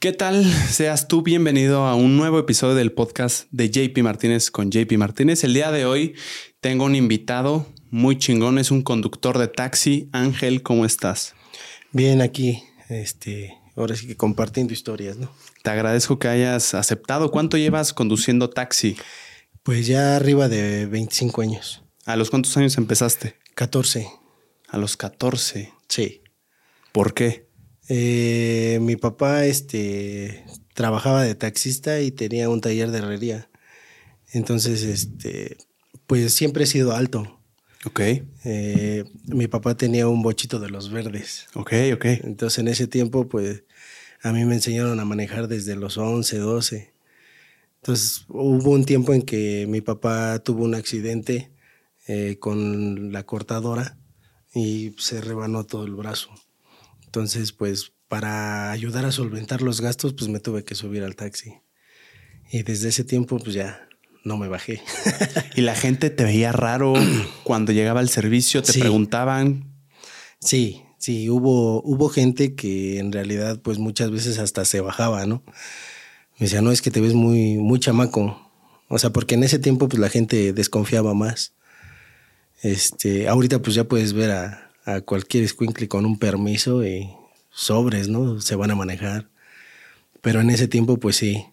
¿Qué tal? Seas tú bienvenido a un nuevo episodio del podcast de JP Martínez con JP Martínez. El día de hoy tengo un invitado muy chingón, es un conductor de taxi. Ángel, ¿cómo estás? Bien, aquí, este, ahora sí que compartiendo historias, ¿no? Te agradezco que hayas aceptado. ¿Cuánto llevas conduciendo taxi? Pues ya arriba de 25 años. ¿A los cuántos años empezaste? 14. A los 14. Sí. ¿Por qué? Eh, mi papá este, trabajaba de taxista y tenía un taller de herrería. Entonces, este, pues siempre he sido alto. Ok. Eh, mi papá tenía un bochito de los verdes. Ok, ok. Entonces, en ese tiempo, pues a mí me enseñaron a manejar desde los 11, 12. Entonces, hubo un tiempo en que mi papá tuvo un accidente eh, con la cortadora y se rebanó todo el brazo. Entonces, pues para ayudar a solventar los gastos, pues me tuve que subir al taxi. Y desde ese tiempo, pues ya no me bajé. ¿Y la gente te veía raro cuando llegaba al servicio? ¿Te Sí. preguntaban? Sí, sí, hubo, hubo gente que en realidad, pues muchas veces hasta se bajaba, ¿no? Me decía, no, es que te ves muy, muy chamaco. O sea, porque en ese tiempo, pues la gente desconfiaba más. Este, ahorita, pues ya puedes ver a, a cualquier escuincle con un permiso y sobres, ¿no? Se van a manejar. Pero en ese tiempo, pues sí,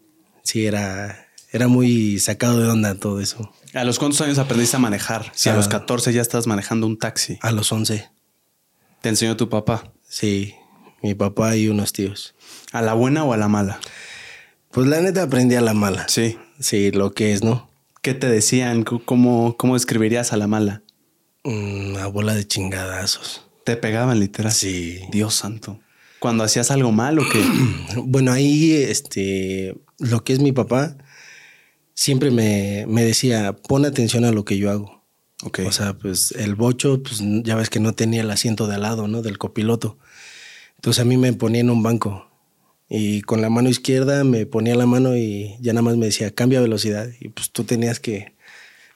sí era, era muy sacado de onda todo eso. ¿A los cuántos años aprendiste a manejar? Si a Ah. los 14 ya estás manejando un taxi. A los 11, ¿Te enseñó tu papá? sí, mi papá y unos tíos. ¿A la buena o a la mala? Pues la neta aprendí a la mala. Sí. Sí, lo que es, ¿no? ¿Qué te decían? ¿Cómo, cómo describirías a la mala? Una bola de chingadazos. Te pegaban literal. Sí. Dios santo. Cuando hacías algo mal o qué? Bueno, ahí, este, lo que es mi papá, siempre me, me decía, pon atención a lo que yo hago. ok. O sea, pues el bocho, pues ya ves que no tenía el asiento de al lado, ¿no? Del copiloto. Entonces a mí me ponía en un banco y con la mano izquierda me ponía la mano y ya nada más me decía, cambia velocidad. Y pues tú tenías que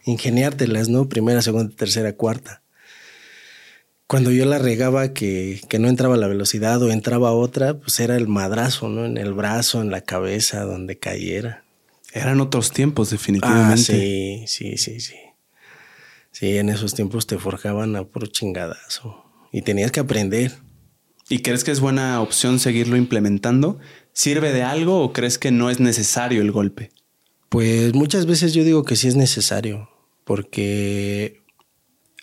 ingeniártelas, ¿no? Primera, segunda, tercera, cuarta. Cuando yo la regaba que, que no entraba la velocidad o entraba otra, pues era el madrazo, ¿no? En el brazo, en la cabeza, donde cayera. Eran otros tiempos, Ah, definitivamente. sí, sí, sí, sí. Sí, en esos tiempos te forjaban a puro chingadazo. Y tenías que aprender. ¿Y crees que es buena opción seguirlo implementando? ¿Sirve de algo o crees que no es necesario el golpe? Pues muchas veces yo digo que sí es necesario, porque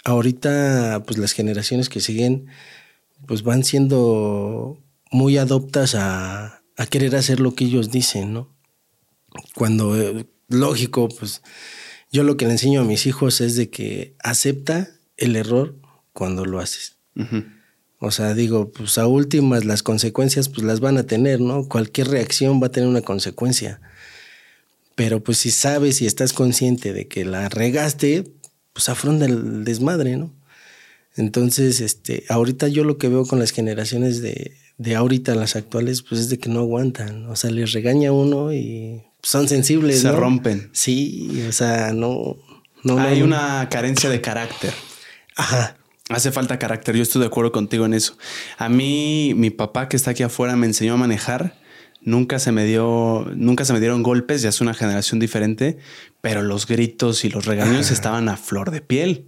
ahorita pues las generaciones que siguen pues van siendo muy adoptas a, a querer hacer lo que ellos dicen, ¿no? Cuando, eh, lógico, pues yo lo que le enseño a mis hijos es de que acepta el error cuando lo haces. O sea, digo, pues a últimas las consecuencias pues las van a tener, ¿no? Cualquier reacción va a tener una consecuencia. Pero pues si sabes y estás consciente de que la regaste, pues afronta el desmadre, ¿no? Entonces, este, ahorita yo lo que veo con las generaciones de, de ahorita, las actuales, pues es de que no aguantan. O sea, les regaña uno y son sensibles. Se ¿no? rompen. Sí, o sea, no. no Hay no. una carencia de carácter. Ajá. Hace falta carácter, yo estoy de acuerdo contigo en eso. A mí, mi papá que está aquí afuera me enseñó a manejar. Nunca se me dio, nunca se me dieron golpes, ya es una generación diferente, pero los gritos y los regaños estaban a flor de piel.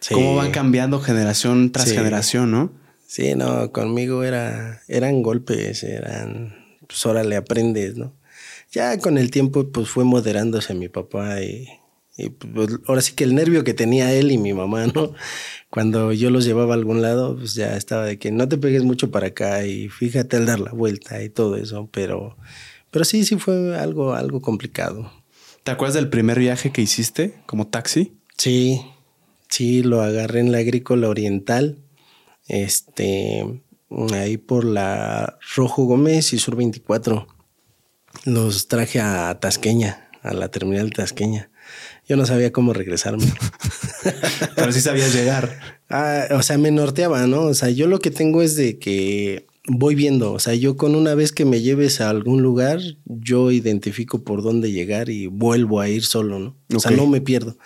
Sí. Cómo van cambiando generación tras Sí. generación, ¿no? Sí, no, conmigo era, eran golpes, eran, pues órale, aprendes, ¿no? Ya con el tiempo, pues fue moderándose mi papá y, y, pues, ahora sí que el nervio que tenía él y mi mamá, ¿no? Cuando yo los llevaba a algún lado, pues ya estaba de que no te pegues mucho para acá y fíjate al dar la vuelta y todo eso, pero, pero sí, sí fue algo, algo complicado. ¿Te acuerdas del primer viaje que hiciste como taxi? Sí, sí, lo agarré en la agrícola oriental, este, ahí por la Rojo Gómez y Sur 24. Los traje a Tasqueña, a la terminal Tasqueña. Yo no sabía cómo regresarme. Pero sí sabías llegar. Ah, o sea, me norteaba, ¿no? O sea, yo lo que tengo es de que voy viendo, o sea, yo con una vez que me lleves a algún lugar, yo identifico por dónde llegar y vuelvo a ir solo, ¿no? O sea, no me pierdo.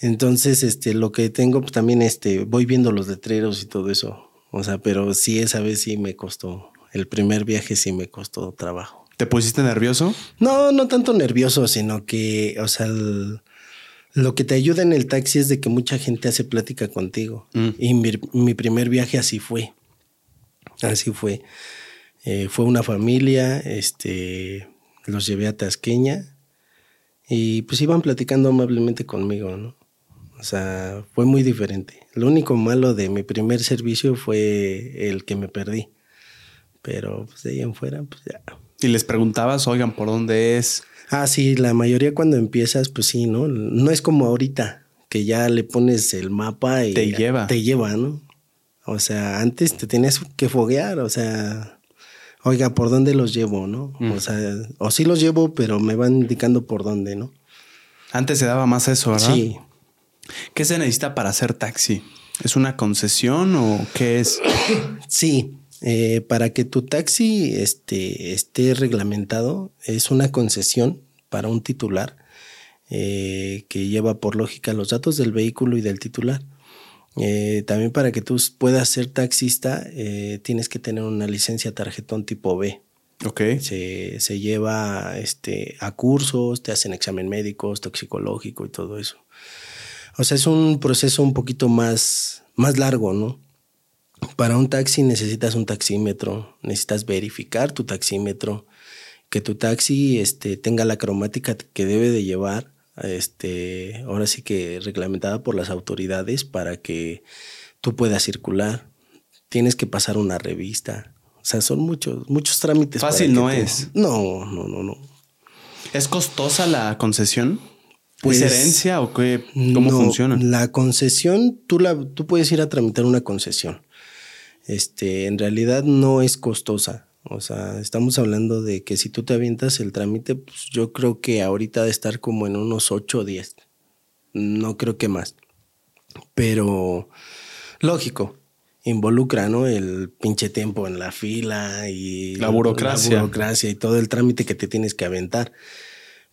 Entonces, este, lo que tengo, pues también, este, voy viendo los letreros y todo eso. O sea, pero sí, esa vez sí me costó El primer viaje sí me costó trabajo. ¿Te pusiste nervioso? No, no tanto nervioso, sino que, o sea, lo que te ayuda en el taxi es de que mucha gente hace plática contigo. Mm. Y mi, mi primer viaje así fue. Así fue. Eh, fue una familia, este, los llevé a Tasqueña y pues iban platicando amablemente conmigo, ¿no? O sea, fue muy diferente. Lo único malo de mi primer servicio fue el que me perdí. Pero pues de ahí en fuera, pues ya. Y les preguntabas, oigan, ¿por dónde es? Ah, sí, la mayoría cuando empiezas, pues sí, ¿no? No es como ahorita, que ya le pones el mapa y Te lleva. Te lleva, ¿no? O sea, antes te tienes que foguear, o sea, oiga, ¿por dónde los llevo, no? Mm. O sea, o sí los llevo, pero me van indicando por dónde, ¿no? Antes se daba más eso, ¿verdad? Sí. ¿Qué se necesita para hacer taxi? ¿Es una concesión o qué es? Sí, eh, para que tu taxi este, esté reglamentado, es una concesión para un titular eh, que lleva por lógica los datos del vehículo y del titular. Eh, también para que tú puedas ser taxista, tienes que tener una licencia tarjetón tipo B. Ok. Se, se lleva este, a cursos, te hacen examen médicos, toxicológico y todo eso. O sea, es un proceso un poquito más, más largo, ¿no? Para un taxi necesitas un taxímetro, necesitas verificar tu taxímetro, que tu taxi este, tenga la cromática que debe de llevar, este, ahora sí que reglamentada por las autoridades para que tú puedas circular. Tienes que pasar una revista. O sea, son muchos, muchos trámites. Fácil no tú- es. No, no, no, no. ¿Es costosa la concesión? Pues, ¿Es herencia o qué? ¿Cómo No, funciona? La concesión, tú, la, tú puedes ir a tramitar una concesión. Este, en realidad no es costosa. O sea, estamos hablando de que si tú te avientas el trámite, pues yo creo que ahorita de estar como en unos 8 o 10. No creo que más. Pero lógico, involucra, ¿no? El pinche tiempo en la fila y La burocracia. la burocracia y todo el trámite que te tienes que aventar.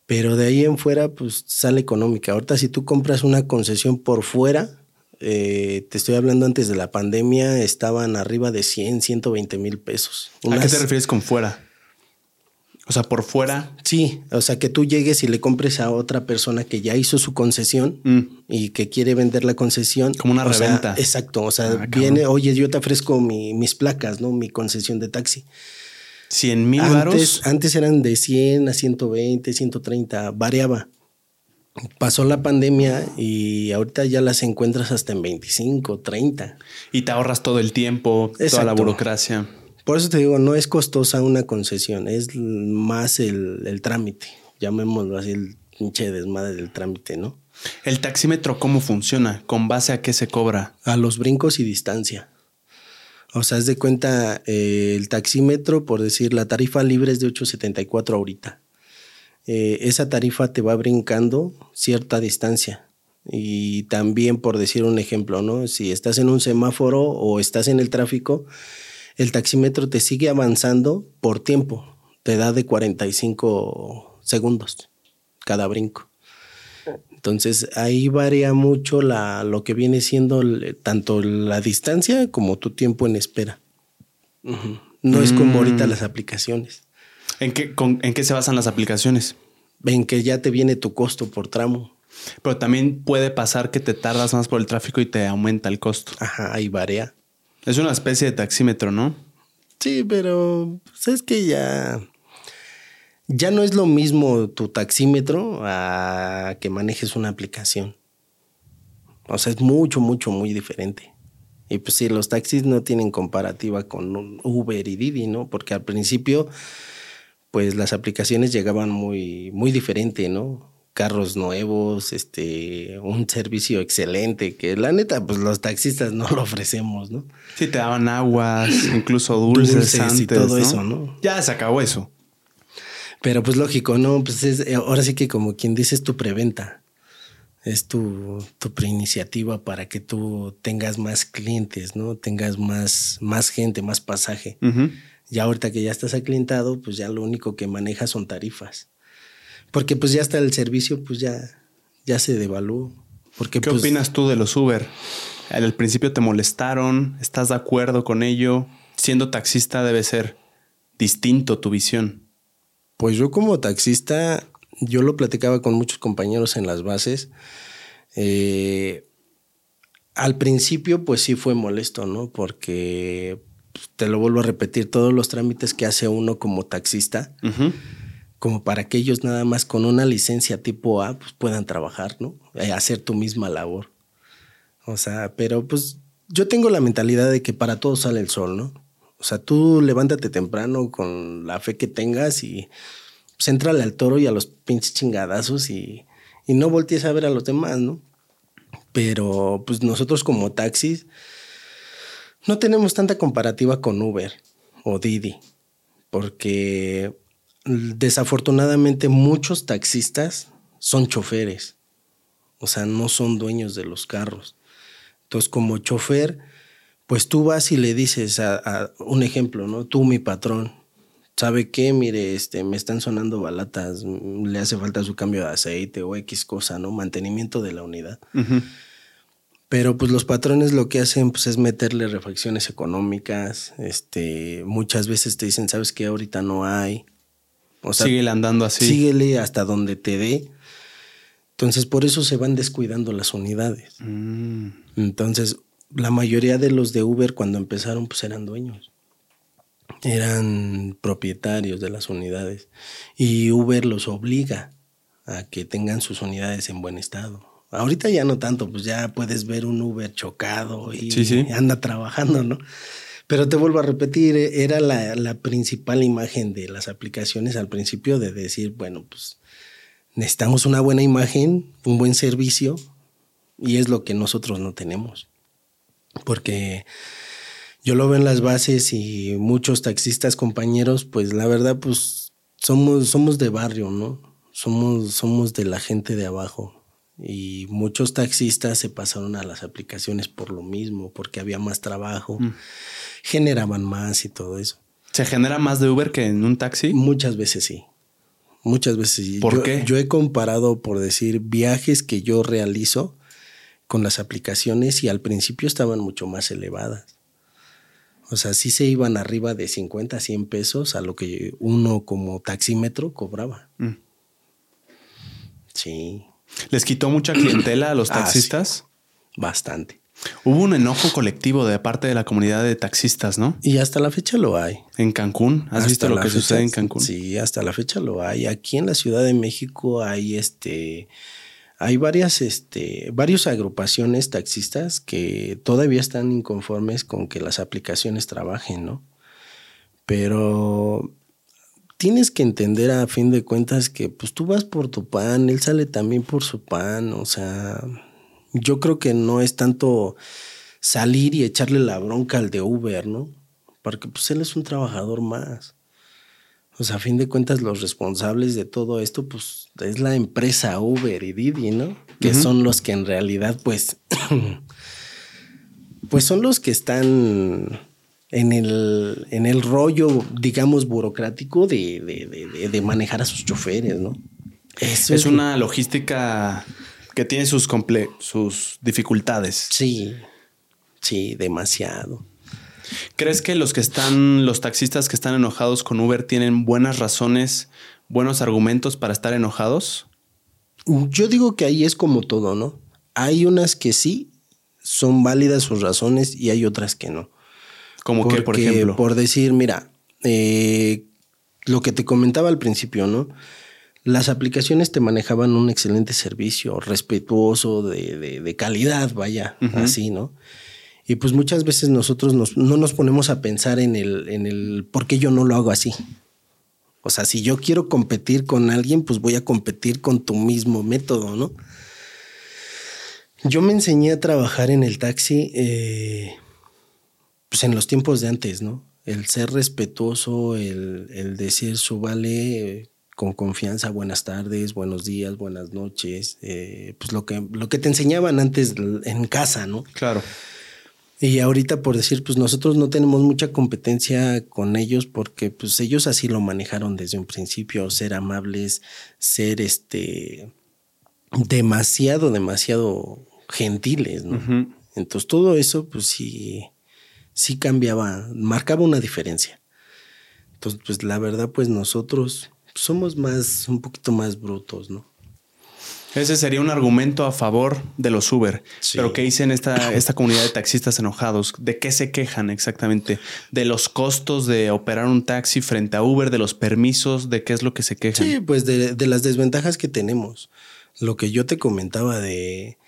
Pero de ahí en fuera, pues sale económica. Ahorita, si tú compras una concesión por fuera, eh, te estoy hablando antes de la pandemia, estaban arriba de 100, 120 mil pesos. ¿A qué te refieres con fuera? O sea, por fuera. Sí, o sea, que tú llegues y le compres a otra persona que ya hizo su concesión Mm. y que quiere vender la concesión. Como una O sea, reventa. exacto, o sea, Ah, viene, oye, yo te ofrezco mi- mis placas, ¿no? Mi concesión de taxi. 100 mil Antes, varos. antes eran de 100 a 120, 130, variaba. Pasó la pandemia y ahorita ya las encuentras hasta en 25, 30. Y te ahorras todo el tiempo, toda la burocracia. Por eso te digo, no es costosa una concesión, es más el, el trámite. Llamémoslo así, el pinche desmadre del trámite, ¿no? ¿El taxímetro cómo funciona? ¿Con base a qué se cobra? A los brincos y distancia. O sea, haz de cuenta, eh, el taxímetro, por decir, la tarifa libre es de 8.74 ahorita. Eh, esa tarifa te va brincando cierta distancia. Y también, por decir un ejemplo, ¿no? Si estás en un semáforo o estás en el tráfico, el taxímetro te sigue avanzando por tiempo. Te da de 45 segundos cada brinco. Entonces ahí varía mucho la, lo que viene siendo el- tanto la distancia como tu tiempo en espera. No es como ahorita las aplicaciones. ¿En qué, con- ¿En qué se basan las aplicaciones? Ven que ya te viene tu costo por tramo. Pero también puede pasar que te tardas más por el tráfico y te aumenta el costo. Ajá, ahí varía. Es una especie de taxímetro, ¿no? Sí, pero pues, es que ya, ya no es lo mismo tu taxímetro a que manejes una aplicación. O sea, es mucho, mucho, muy diferente. Y pues sí, los taxis no tienen comparativa con un Uber y Didi, ¿no? Porque al principio, pues las aplicaciones llegaban muy, muy diferente, ¿no? Carros nuevos, este, un servicio excelente, que la neta, pues los taxistas no lo ofrecemos, ¿no? Sí, te daban aguas, incluso dulces, Dulces antes. y todo ¿no? eso, ¿no? Ya se acabó eso. Pero pues lógico, ¿no? Pues es, eh, ahora sí que como quien dice es tu preventa. Es tu, tu preiniciativa para que tú tengas más clientes, ¿no? Tengas más, más gente, más pasaje. Ya ahorita que ya estás aclientado, pues ya lo único que manejas son tarifas. Porque pues ya está el servicio, pues ya, ya se devaluó. Porque, ¿Qué pues, opinas tú de los Uber? Al principio te molestaron, ¿estás de acuerdo con ello? Siendo taxista debe ser. distinto tu visión? Pues yo como taxista, yo lo platicaba con muchos compañeros en las bases. Eh, al principio, pues sí fue molesto, ¿no? Porque te lo vuelvo a repetir, todos los trámites que hace uno como taxista, como para que ellos nada más con una licencia tipo A pues puedan trabajar, ¿no? Eh, hacer tu misma labor. O sea, pero pues yo tengo la mentalidad de que para todos sale el sol, ¿no? O sea, tú levántate temprano con la fe que tengas y pues entrale al toro y a los pinches chingadazos y, y no voltees a ver a los demás, ¿no? Pero pues nosotros como taxis no tenemos tanta comparativa con Uber o Didi, porque desafortunadamente muchos taxistas son choferes, o sea, no son dueños de los carros. Entonces, como chofer, pues tú vas y le dices a, un ejemplo, ¿no? Tú, mi patrón, ¿sabe qué? Mire, este, me están sonando balatas, le hace falta su cambio de aceite o X cosa, ¿no? Mantenimiento de la unidad. Pero pues los patrones lo que hacen pues, es meterle refacciones económicas, este, muchas veces te dicen, ¿sabes qué? Ahorita no hay, o sea, síguele andando así. Síguele hasta donde te dé. Entonces, por eso se van descuidando las unidades. Mm. Entonces, la mayoría de los de Uber cuando empezaron, pues eran dueños. Eran propietarios de las unidades. Y Uber los obliga a que tengan sus unidades en buen estado. Ahorita ya no tanto, pues ya puedes ver un Uber chocado y anda trabajando, ¿no? Pero te vuelvo a repetir, eh, era la, principal imagen de las aplicaciones al principio de decir, bueno, pues necesitamos una buena imagen, un buen servicio, y es lo que nosotros no tenemos. Porque yo lo veo en las bases y muchos taxistas compañeros, pues la verdad, pues somos, somos de barrio, ¿no? Somos, somos de la gente de abajo. Y muchos taxistas se pasaron a las aplicaciones por lo mismo, porque había más trabajo. Mm generaban más y todo eso. ¿Se genera más de Uber que en un taxi? Muchas veces sí. Muchas veces sí. ¿Por qué? Yo he comparado, por decir, viajes que yo realizo con las aplicaciones y al principio estaban mucho más elevadas. O sea, sí se iban arriba de 50 a 100 pesos a lo que uno como taxímetro cobraba. Mm. Sí. ¿Les quitó mucha clientela a los ah, taxistas? Bastante. Hubo un enojo colectivo de parte de la comunidad de taxistas, ¿no? Y hasta la fecha lo hay. ¿En Cancún? ¿Has visto lo que sucede en Cancún? Sí, hasta la fecha lo hay. Aquí en la Ciudad de México hay este hay varias, este, varias agrupaciones taxistas que todavía están inconformes con que las aplicaciones trabajen, ¿no? Pero tienes que entender a fin de cuentas que pues tú vas por tu pan, él sale también por su pan, o sea, yo creo que no es tanto salir y echarle la bronca al de Uber, ¿no? Porque pues él es un trabajador más. O sea, a fin de cuentas, los responsables de todo esto, pues es la empresa Uber y Didi, ¿no? Que son los que en realidad, pues, pues son los que están en el, en el rollo, digamos, burocrático de, de, manejar a sus choferes, ¿no? Eso es, una logística que tiene sus, sus dificultades. Sí, sí, demasiado. ¿Crees que los que están, los taxistas que están enojados con Uber tienen buenas razones, buenos argumentos para estar enojados? Yo digo que ahí es como todo, ¿no? Hay unas que sí son válidas sus razones y hay otras que no. Como que, por ejemplo. Por decir, mira, eh, lo que te comentaba al principio, ¿no? las aplicaciones te manejaban un excelente servicio, respetuoso, de, calidad, vaya, así, ¿no? Y pues muchas veces nosotros no nos ponemos a pensar en el, en el por qué yo no lo hago así. O sea, si yo quiero competir con alguien, pues voy a competir con tu mismo método, ¿no? Yo me enseñé a trabajar en el taxi, eh, pues en los tiempos de antes, ¿no? El ser respetuoso, el, el decir su vale, con confianza, buenas tardes, buenos días, buenas noches, eh, pues lo que, lo que te enseñaban antes en casa, ¿no? Claro. Y ahorita por decir, pues nosotros no tenemos mucha competencia con ellos porque pues ellos así lo manejaron desde un principio, ser amables, ser este demasiado, demasiado gentiles, ¿no? Entonces todo eso pues sí, sí cambiaba, marcaba una diferencia. Entonces, pues la verdad, pues nosotros somos más, un poquito más brutos, ¿no? Ese sería un argumento a favor de los Uber. Sí. Pero ¿qué dicen esta, esta comunidad de taxistas enojados? ¿De qué se quejan exactamente? ¿De los costos de operar un taxi frente a Uber? ¿De los permisos? ¿De qué es lo que se quejan? Sí, pues de, de las desventajas que tenemos. Lo que yo te comentaba de,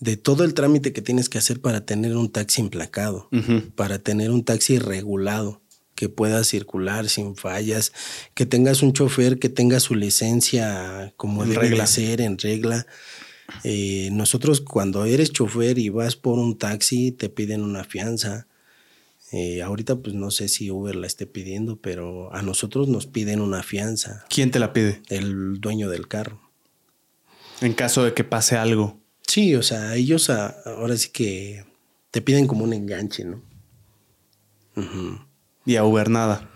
de todo el trámite que tienes que hacer para tener un taxi emplacado, para tener un taxi regulado, que pueda circular sin fallas, que tengas un chofer que tenga su licencia como En debe regla. de ser, en regla. Eh, nosotros cuando eres chofer y vas por un taxi te piden una fianza. Eh, ahorita pues no sé si Uber la esté pidiendo, pero a nosotros nos piden una fianza, ¿Quién te la pide? el dueño del carro. En caso de que pase algo. Sí, o sea, ellos a- ahora sí que te piden como un enganche, ¿no? Y a Uber nada.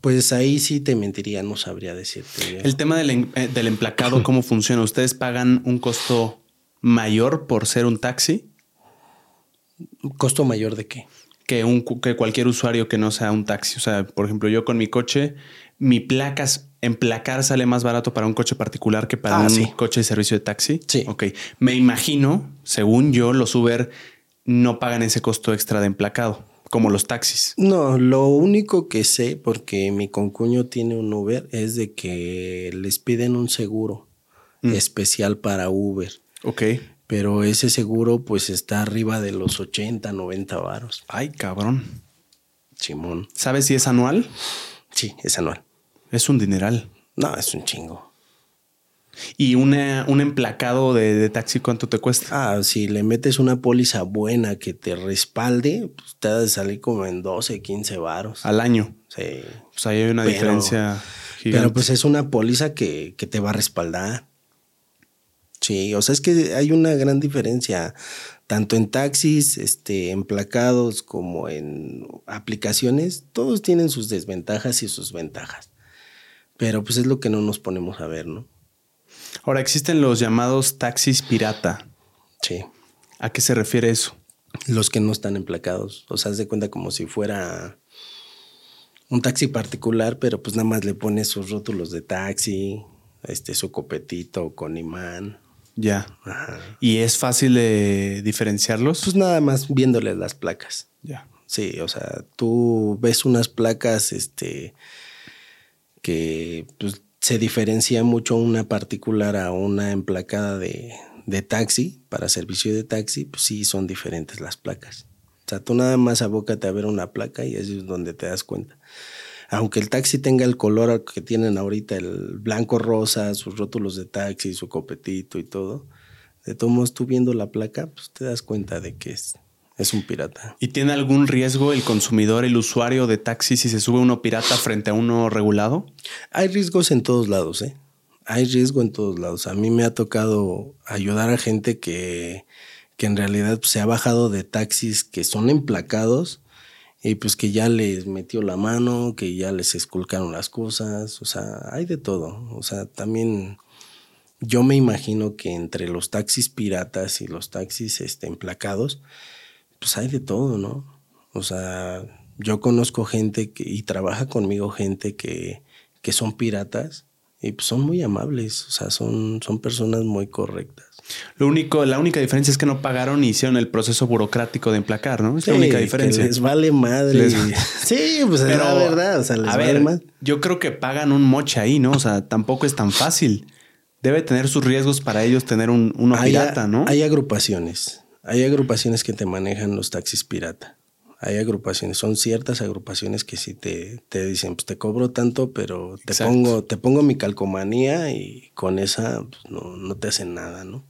Pues ahí sí te mentiría, no sabría decirte. El tema del, eh, del emplacado, ¿cómo funciona? ¿Ustedes pagan un costo mayor por ser un taxi ¿Costo mayor de qué? que, un, que cualquier usuario que no sea un taxi? O sea, por ejemplo, yo con mi coche, mi placas, emplacar sale más barato para un coche particular que para Ah, un sí. coche de servicio de taxi. Sí. Ok. Me imagino, según yo, los Uber no pagan ese costo extra de emplacado, como los taxis. No, lo único que sé, porque mi concuño tiene un Uber, es de que les piden un seguro Mm. especial para Uber. Ok. Pero ese seguro pues está arriba de los 80, 90 varos. Ay, cabrón. Simón. ¿Sabes si es anual? Sí, es anual. Es un dineral. No, es un chingo. ¿Y una, un emplacado de, de taxi cuánto te cuesta? Ah, si le metes una póliza buena que te respalde, pues te ha de salir como en 12, 15 varos. Al año. Sí. Pues ahí hay una Pero- diferencia gigante. Pero pues es una póliza que, que te va a respaldar. Sí, o sea, es que hay una gran diferencia, tanto en taxis, este, emplacados, como en aplicaciones, todos tienen sus desventajas y sus ventajas. Pero pues es lo que no nos ponemos a ver, ¿no? Ahora existen los llamados taxis pirata. Sí. ¿A qué se refiere eso? Los que no están emplacados. O sea, haz de cuenta como si fuera un taxi particular, pero pues nada más le pones sus rótulos de taxi, este, su copetito con imán. Ya. Ajá. ¿Y es fácil de diferenciarlos? Pues nada más viéndoles las placas. ya. Sí, o sea, tú ves unas placas, este, que pues, se diferencia mucho una particular a una emplacada de, de taxi, para servicio de taxi, pues sí son diferentes las placas. O sea, tú nada más abócate a ver una placa y ahí es donde te das cuenta. Aunque el taxi tenga el color que tienen ahorita, el blanco rosa, sus rótulos de taxi, su copetito y todo, de todos modos tú viendo la placa, pues te das cuenta de que es, es un pirata. ¿Y tiene algún riesgo el consumidor, el usuario de taxi si se sube uno pirata frente a uno regulado? Hay riesgos en todos lados, ¿eh? Hay riesgo en todos lados. A mí me ha tocado ayudar a gente que, que en realidad pues, se ha bajado de taxis que son emplacados y pues que ya les metió la mano, que ya les esculcaron las cosas. O sea, hay de todo. O sea, también yo me imagino que entre los taxis piratas y los taxis este, emplacados, pues hay de todo, ¿no? O sea, yo conozco gente que, y trabaja conmigo gente que, que son piratas y pues son muy amables, o sea, son, son personas muy correctas. Lo único, la única diferencia es que no pagaron y hicieron el proceso burocrático de emplacar, ¿no? Es la única que diferencia. les vale madre. Les- Sí, pues es la verdad, o sea, les a vale ver, más. yo creo que pagan un moche ahí, ¿no? O sea, tampoco es tan fácil. Debe tener sus riesgos para ellos tener un, uno Hay, pirata, ¿no? hay agrupaciones, hay agrupaciones que te manejan los taxis pirata. Hay agrupaciones, son ciertas agrupaciones que sí te, te dicen, pues te cobro tanto, pero te Exacto. pongo, te pongo mi calcomanía y con esa pues, no, no te hacen nada, ¿no?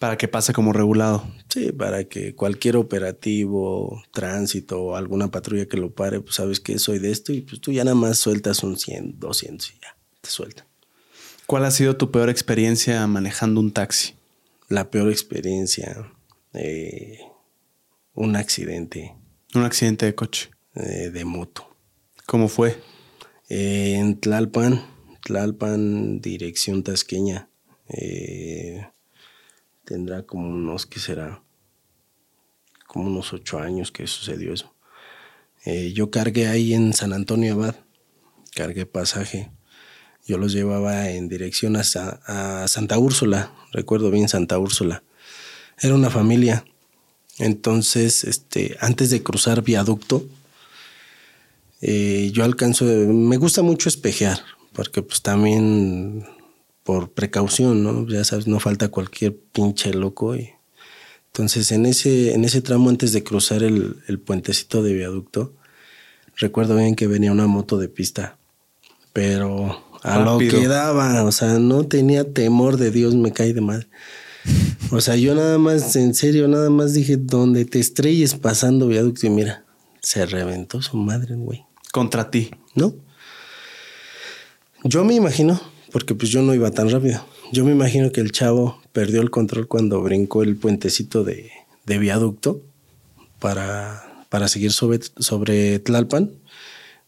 Para que pase como regulado. Sí, para que cualquier operativo, tránsito o alguna patrulla que lo pare, pues sabes que soy de esto y pues tú ya nada más sueltas un 100, 200 y ya, te sueltan. ¿Cuál ha sido tu peor experiencia manejando un taxi? La peor experiencia, eh, un accidente Un accidente de coche. eh, de moto. ¿Cómo fue? Eh, en Tlalpan, Tlalpan, dirección tasqueña. tendrá como unos, ¿qué será? Como unos ocho años que sucedió eso. Yo cargué ahí en San Antonio Abad. cargué pasaje. Yo los llevaba en dirección a, Santa Úrsula, recuerdo bien Santa Úrsula. Era una familia. Entonces, este, antes de cruzar viaducto, eh, yo alcanzo, me gusta mucho espejear, porque pues también por precaución, ¿no? Ya sabes, no falta cualquier pinche loco. Y... Entonces, en ese, en ese tramo antes de cruzar el, el puentecito de viaducto, recuerdo bien que venía una moto de pista, pero a lo que daba, o sea, no tenía temor de Dios, me cae de madre. O sea, yo nada más, en serio, nada más dije, donde te estrelles pasando viaducto y mira, se reventó su madre, güey. Contra ti. ¿No? Yo me imagino, porque pues yo no iba tan rápido, yo me imagino que el chavo perdió el control cuando brincó el puentecito de, de viaducto para, para seguir sobre, sobre Tlalpan.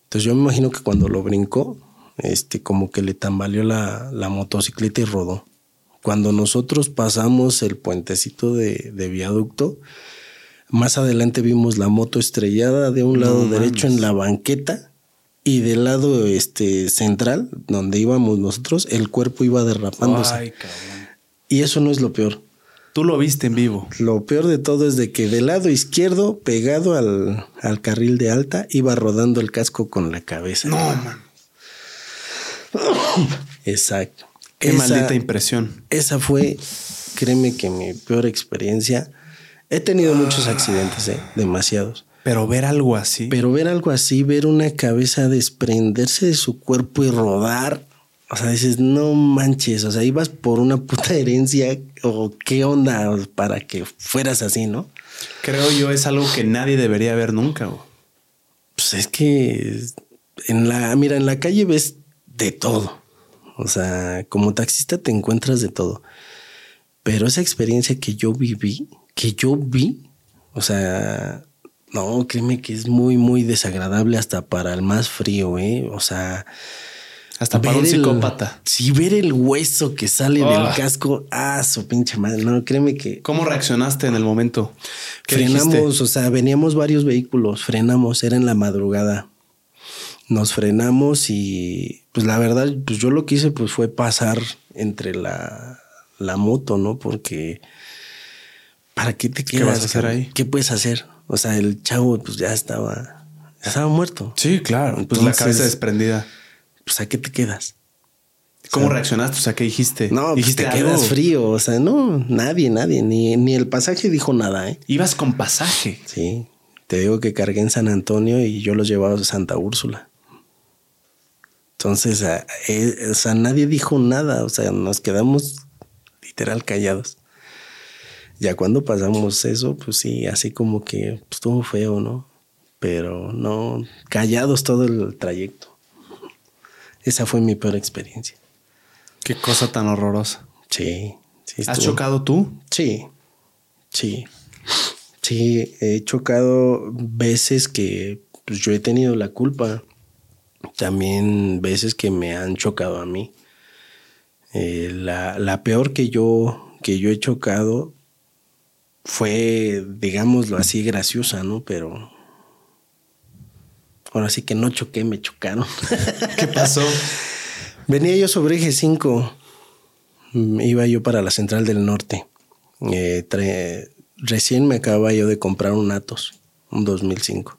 Entonces yo me imagino que cuando lo brincó, este, como que le tambaleó la, la motocicleta y rodó. Cuando nosotros pasamos el puentecito de, viaducto, más adelante vimos la moto estrellada de un lado derecho en la banqueta y del lado este, central, donde íbamos nosotros, el cuerpo iba derrapándose. Ay, y eso no es lo peor. Tú lo viste en vivo. Lo peor de todo es de que del lado izquierdo, pegado al, al carril de alta, iba rodando el casco con la cabeza. No, man. Exacto. Qué maldita impresión. Esa fue, créeme que mi peor experiencia. He tenido muchos accidentes, ¿eh? demasiados. Pero ver algo así. Pero ver algo así, ver una cabeza desprenderse de su cuerpo y rodar. O sea, dices, no manches, o sea, ibas por una puta herencia o qué onda para que fueras así, ¿no? Creo yo es algo que nadie debería ver nunca. Pues es que en la, mira, en la calle ves de todo. O sea, como taxista te encuentras de todo. Pero esa experiencia que yo viví, que yo vi, o sea, no, créeme que es muy, muy desagradable hasta para el más frío, ¿eh? O sea... Hasta para un psicópata. Si ver el hueso que sale del ah. casco, ah, su pinche madre. No, créeme que. ¿Cómo reaccionaste en el momento? Frenamos, o sea, veníamos varios vehículos, frenamos, era en la madrugada nos frenamos y pues la verdad, pues yo lo que hice pues fue pasar entre la, la moto, ¿no? Porque ¿para qué te quedas? ¿Qué vas a hacer ahí? ¿Qué puedes hacer? O sea, el chavo pues ya estaba, ya estaba muerto. Sí, claro. pues la cabeza desprendida. Pues a qué te quedas. ¿Cómo reaccionaste? O sea, ¿qué dijiste? No, pues, dijiste te quedas frío. O sea, no, nadie, nadie, ni, ni el pasaje dijo nada, ¿eh? Ibas con pasaje. Sí. Te digo que cargué en San Antonio y yo los llevaba a Santa Úrsula. Entonces, eh, o sea, nadie dijo nada, o sea, nos quedamos literal callados. Ya cuando pasamos eso, pues sí, así como que pues, estuvo feo, ¿no? Pero no, callados todo el trayecto. Esa fue mi peor experiencia. Qué cosa tan horrorosa. Sí. sí ¿Has chocado tú? Sí, sí. Sí, he chocado veces que pues, yo he tenido la culpa también veces que me han chocado a mí. Eh, la, peor que yo, que yo he chocado fue, digámoslo así, graciosa, ¿no? Pero ahora sí que no choqué, me chocaron. ¿Qué pasó? Venía yo sobre eje 5. Iba yo para la central del norte. Eh, recién me acababa yo de comprar un Atos, un 2005.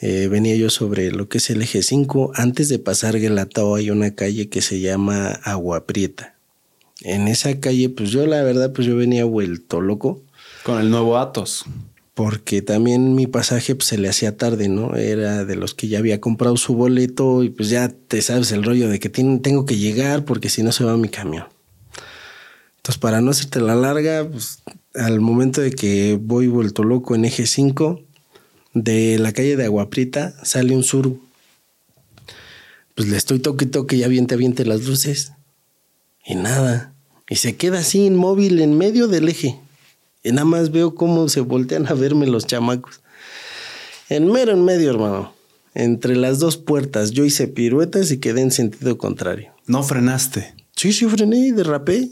Eh, venía yo sobre lo que es el eje 5. Antes de pasar Guelatao hay una calle que se llama Agua Prieta. En esa calle, pues yo la verdad, pues yo venía vuelto loco. Con el nuevo Atos. Porque también mi pasaje pues, se le hacía tarde, ¿no? Era de los que ya había comprado su boleto y pues ya te sabes el rollo de que tengo que llegar porque si no se va mi camión. Entonces, para no hacerte la larga, pues al momento de que voy vuelto loco en eje 5, de la calle de Aguaprita sale un sur. Pues le estoy toque toque y aviente aviente las luces. Y nada. Y se queda así inmóvil en medio del eje. Y nada más veo cómo se voltean a verme los chamacos. En mero en medio, hermano. Entre las dos puertas. Yo hice piruetas y quedé en sentido contrario. ¿No frenaste? Sí, sí frené y derrapé.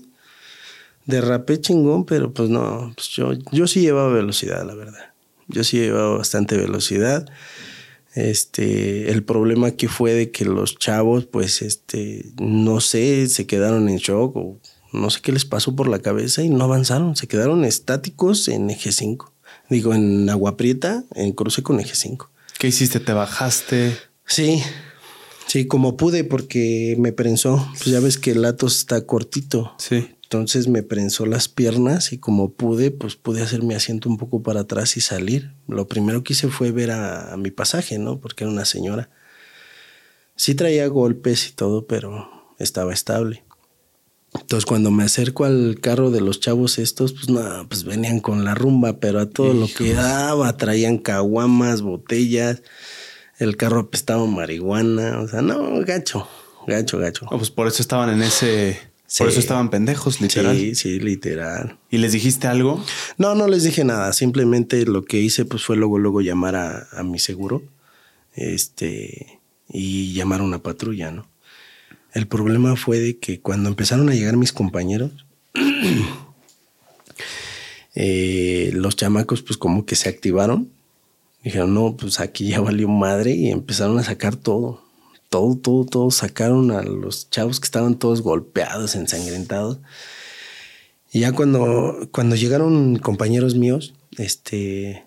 Derrapé chingón, pero pues no. Pues yo, yo sí llevaba velocidad, la verdad. Yo sí llevaba bastante velocidad. Este, el problema que fue de que los chavos, pues, este, no sé, se quedaron en shock o no sé qué les pasó por la cabeza y no avanzaron, se quedaron estáticos en eje 5. Digo, en Agua Prieta, en cruce con eje 5. ¿Qué hiciste? ¿Te bajaste? Sí, sí, como pude porque me prensó. Pues ya ves que el Atos está cortito. Sí. Entonces me prensó las piernas y como pude, pues pude hacer mi asiento un poco para atrás y salir. Lo primero que hice fue ver a, mi pasaje, ¿no? Porque era una señora. Sí traía golpes y todo, pero estaba estable. Entonces cuando me acerco al carro de los chavos estos, pues no, pues venían con la rumba, pero a todo lo que daba, traían caguamas, botellas, el carro apestaba marihuana, o sea, no, gacho, gacho, gacho. pues por eso estaban en ese por eso estaban pendejos, literal. Sí, sí, literal. ¿Y les dijiste algo? No, no les dije nada. Simplemente lo que hice pues fue luego, luego llamar a, a mi seguro. Este, y llamar a una patrulla, ¿no? El problema fue de que cuando empezaron a llegar mis compañeros, eh, los chamacos pues como que se activaron. Dijeron, no, pues aquí ya valió madre y empezaron a sacar todo todo, todo, todo sacaron a los chavos que estaban todos golpeados, ensangrentados. Y ya cuando, cuando llegaron compañeros míos, este,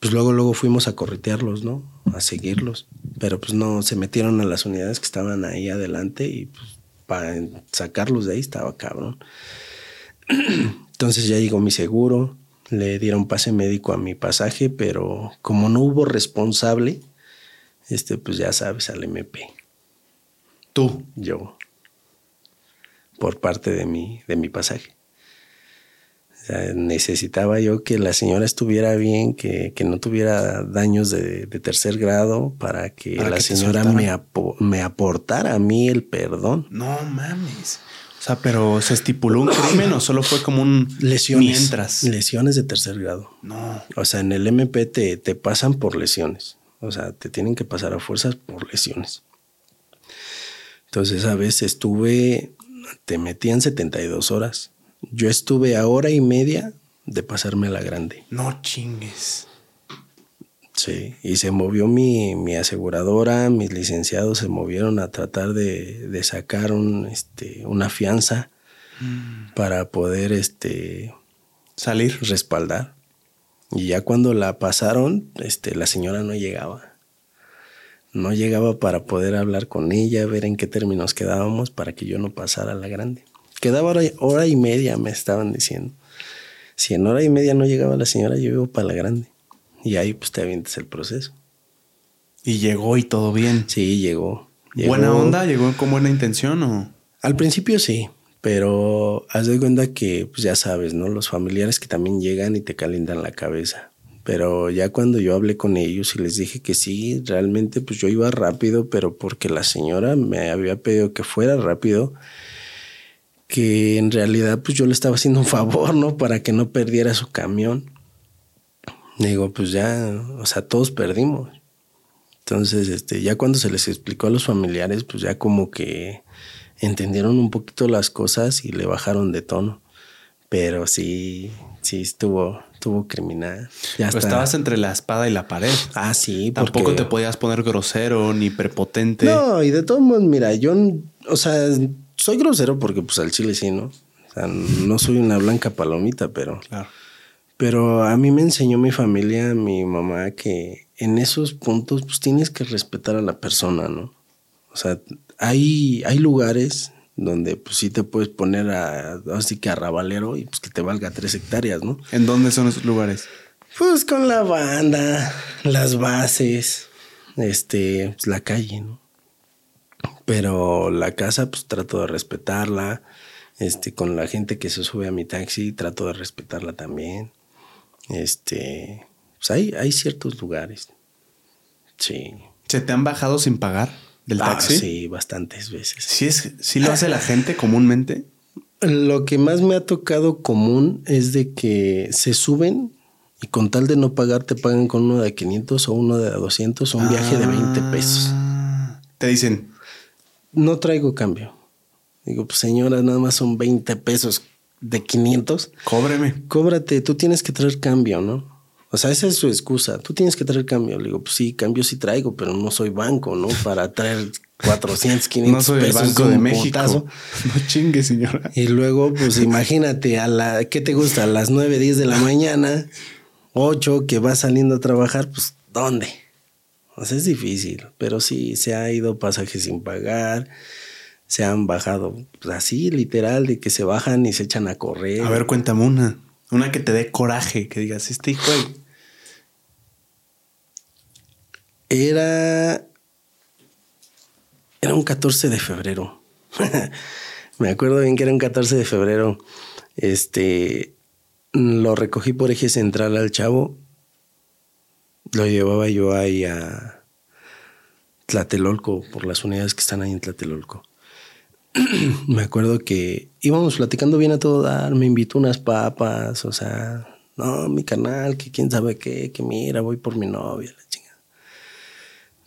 pues luego, luego fuimos a corretearlos, ¿no? A seguirlos. Pero pues no, se metieron a las unidades que estaban ahí adelante y pues para sacarlos de ahí estaba cabrón. Entonces ya llegó mi seguro, le dieron pase médico a mi pasaje, pero como no hubo responsable, este, pues ya sabes, al MP. Tú. Yo. Por parte de mi, de mi pasaje. necesitaba yo que la señora estuviera bien, que, no tuviera daños de, tercer grado para que la señora me, me aportara a mí el perdón. No mames. O sea, pero ¿se estipuló un crimen o solo fue como un lesiones? Mientras. Lesiones de tercer grado. No. O sea, en el MP te, te pasan por lesiones. O sea, te tienen que pasar a fuerzas por lesiones. Entonces, a veces estuve, te metían 72 horas. Yo estuve a hora y media de pasarme a la grande. No chingues. Sí, y se movió mi, mi aseguradora, mis licenciados se movieron a tratar de, de sacar un, este, una fianza mm. para poder este, salir, respaldar. Y ya cuando la pasaron, este, la señora no llegaba no llegaba para poder hablar con ella, ver en qué términos quedábamos para que yo no pasara a la grande. Quedaba hora, y media, me estaban diciendo. Si en hora y media no llegaba la señora, yo iba para la grande. Y ahí pues te avientes el proceso. ¿Y llegó y todo bien? Sí, llegó. ¿Buena onda? ¿Llegó con buena intención o...? Al principio sí, pero haz de cuenta que, pues ya sabes, ¿no? Los familiares que también llegan y te calientan la cabeza. Pero ya cuando yo hablé con ellos y les dije que sí, realmente pues yo iba rápido, pero porque la señora me había pedido que fuera rápido, que en realidad pues yo le estaba haciendo un favor, ¿no? Para que no perdiera su camión. Digo, pues ya, o sea, todos perdimos. Entonces, este, ya cuando se les explicó a los familiares, pues ya como que entendieron un poquito las cosas y le bajaron de tono. Pero sí, sí estuvo, estuvo criminal. Ya estabas entre la espada y la pared. Ah, sí. Tampoco te podías poner grosero ni prepotente. No, y de todos modos, mira, yo, o sea, soy grosero porque pues al chile sí, ¿no? O sea, no soy una blanca palomita, pero... Claro. Pero a mí me enseñó mi familia, mi mamá, que en esos puntos pues tienes que respetar a la persona, ¿no? O sea, hay, hay lugares donde pues sí te puedes poner a, así que a rabalero y pues que te valga tres hectáreas, ¿no? ¿En dónde son esos lugares? Pues con la banda, las bases, este, pues la calle, ¿no? Pero la casa, pues trato de respetarla. Este, con la gente que se sube a mi taxi, trato de respetarla también. Este, pues hay, hay ciertos lugares. Sí. ¿Se te han bajado sin pagar? Del ah, taxi? Sí, bastantes veces. ¿Sí, es, ¿Sí lo hace la gente comúnmente? Lo que más me ha tocado común es de que se suben y con tal de no pagar te pagan con uno de 500 o uno de 200 o un viaje de 20 ah, pesos. Te dicen, no traigo cambio. Digo, pues señora, nada más son 20 pesos de 500. Cóbreme. Cóbrate, tú tienes que traer cambio, ¿no? O sea, esa es su excusa. Tú tienes que traer cambio. Le digo, pues sí, cambio sí traigo, pero no soy banco, ¿no? Para traer 400, 500 no soy pesos el Banco de México. putazo. No chingue, señora. Y luego, pues imagínate, a la, ¿qué te gusta? A las 9, 10 de la mañana, 8, que vas saliendo a trabajar, pues, ¿dónde? O sea, es difícil, pero sí, se ha ido pasajes sin pagar, se han bajado, pues así, literal, de que se bajan y se echan a correr. A ver, cuéntame una. Una que te dé coraje, que digas, este hijo de... Era. Era un 14 de febrero. Me acuerdo bien que era un 14 de febrero. Este. Lo recogí por eje central al chavo. Lo llevaba yo ahí a Tlatelolco, por las unidades que están ahí en Tlatelolco. Me acuerdo que íbamos platicando bien a todo dar. Me invitó unas papas, o sea, no, mi canal, que quién sabe qué, que mira, voy por mi novia, la.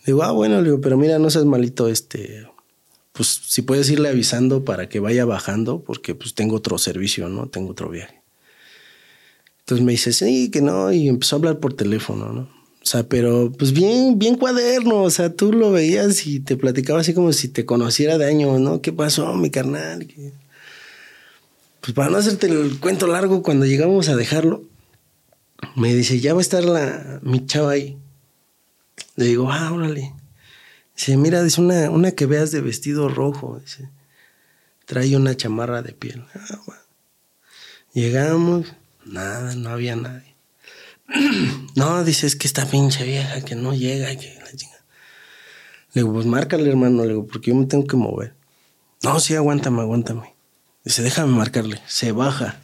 Digo, ah, bueno, digo, pero mira, no seas malito, este, pues si puedes irle avisando para que vaya bajando, porque pues tengo otro servicio, ¿no? Tengo otro viaje. Entonces me dice, sí, que no, y empezó a hablar por teléfono, ¿no? O sea, pero pues bien, bien cuaderno, o sea, tú lo veías y te platicaba así como si te conociera de años, ¿no? ¿Qué pasó, mi carnal? Pues para no hacerte el cuento largo, cuando llegamos a dejarlo, me dice, ya va a estar la, mi chava ahí. Le digo, ah, órale. Dice, mira, dice una, una que veas de vestido rojo. Dice, trae una chamarra de piel. Ah. Llegamos, nada, no había nadie. no, dice, es que esta pinche vieja que no llega. Le digo, pues márcale, hermano, le digo, porque yo me tengo que mover. No, sí, aguántame, aguántame. Dice, déjame marcarle. Se baja.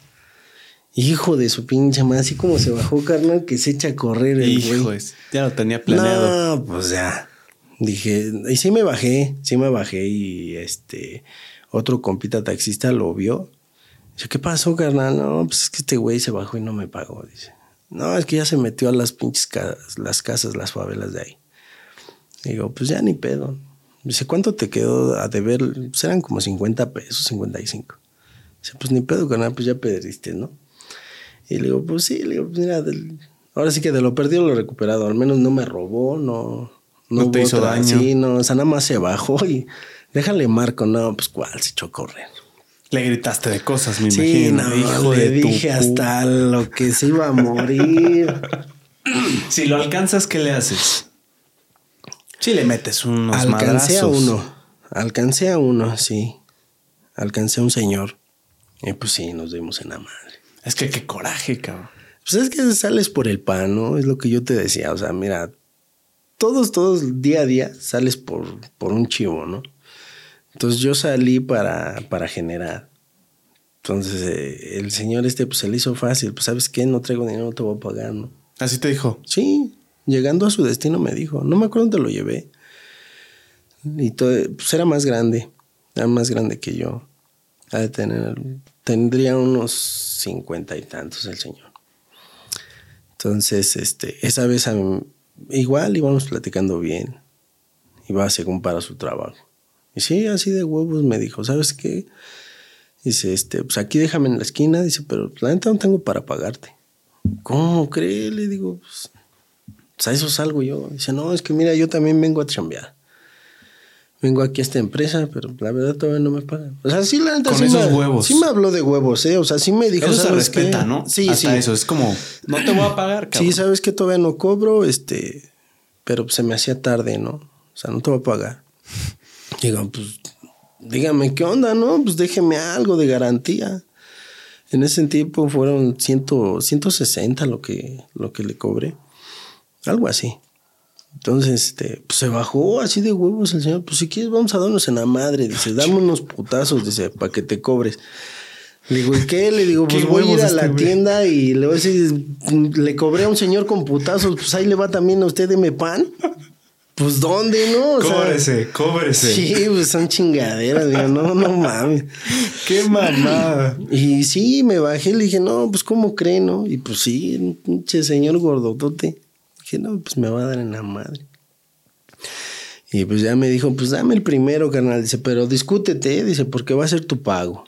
Hijo de su pinche madre, así como se bajó, carnal, que se echa a correr el Hijo, güey. es- ya lo tenía planeado. No, pues ya. Dije, y sí me bajé, sí me bajé y este otro compita taxista lo vio. Dice, ¿qué pasó, carnal? No, pues es que este güey se bajó y no me pagó. Dice, no, es que ya se metió a las pinches casas, las casas, las favelas de ahí. Digo, pues ya ni pedo. Dice, ¿cuánto te quedó a deber? Pues eran como 50 pesos, 55. Dice, pues ni pedo, carnal, pues ya perdiste, ¿no? Y le digo, pues sí, le digo, pues mira, del- ahora sí que de lo perdido lo he recuperado. Al menos no me robó, no. No te hubo hizo daño. Sí, no, o sea, nada más se bajó y déjale marco, no, pues cuál, se echó a correr. Le gritaste de cosas, me Sí, imagino. no, hijo le de dije hasta lo que se iba a morir. Si lo alcanzas, ¿qué le haces? Si le metes unos Alcancé a uno, alcancé a uno, sí. Alcancé a un señor. Y pues sí, nos dimos en la madre. Es que qué coraje, cabrón. Pues es que sales por el pan, ¿no? Es lo que yo te decía. O sea, mira, todos, todos, día a día sales por, por un chivo, ¿no? Entonces yo salí para, para generar. Entonces eh, el señor este, pues se le hizo fácil. Pues, ¿sabes qué? No traigo dinero, no te voy a pagar, ¿no? Así te dijo. Sí, llegando a su destino me dijo. No me acuerdo dónde lo llevé. Y todo, pues era más grande. Era más grande que yo. Ha de tener, tendría unos cincuenta y tantos el señor. Entonces, este, esa vez a igual íbamos platicando bien. Iba según para su trabajo. Y sí, así de huevos me dijo, ¿sabes qué? Dice, este, pues aquí déjame en la esquina. Dice, pero la neta no tengo para pagarte. ¿Cómo cree? Le digo, pues, pues a eso salgo yo. Dice, no, es que mira, yo también vengo a chambear. Vengo aquí a esta empresa, pero la verdad todavía no me pagan. O sea, sí, la neta Con sí esos me, huevos. Sí me habló de huevos, ¿eh? O sea, sí me dijo, Eso se respeta, ¿no? Sí, Hasta sí. eso. Es como, no te voy a pagar, cabrón. Sí, sabes que todavía no cobro, este, pero se me hacía tarde, ¿no? O sea, no te voy a pagar. Digo, pues, dígame qué onda, ¿no? Pues déjeme algo de garantía. En ese tiempo fueron 100, 160 lo que, lo que le cobré. Algo así. Entonces, este, pues se bajó así de huevos el señor. Pues si quieres, vamos a darnos en la madre. Dice, dame unos putazos, dice, para que te cobres. Le digo, ¿y qué? Le digo, ¿Qué pues voy a ir a este la güey? tienda y le voy a decir, le cobré a un señor con putazos, pues ahí le va también a usted, deme pan. Pues ¿dónde, no? O sea, Cóbrese, cóbrese. Sí, pues son chingaderas, digo, no, no mames. Qué mamada. Y sí, me bajé, le dije, no, pues ¿cómo cree, no? Y pues sí, un pinche señor gordotote. Dije, no, pues me va a dar en la madre. Y pues ya me dijo, pues dame el primero, carnal. Dice, pero discútete, ¿eh? dice, porque va a ser tu pago.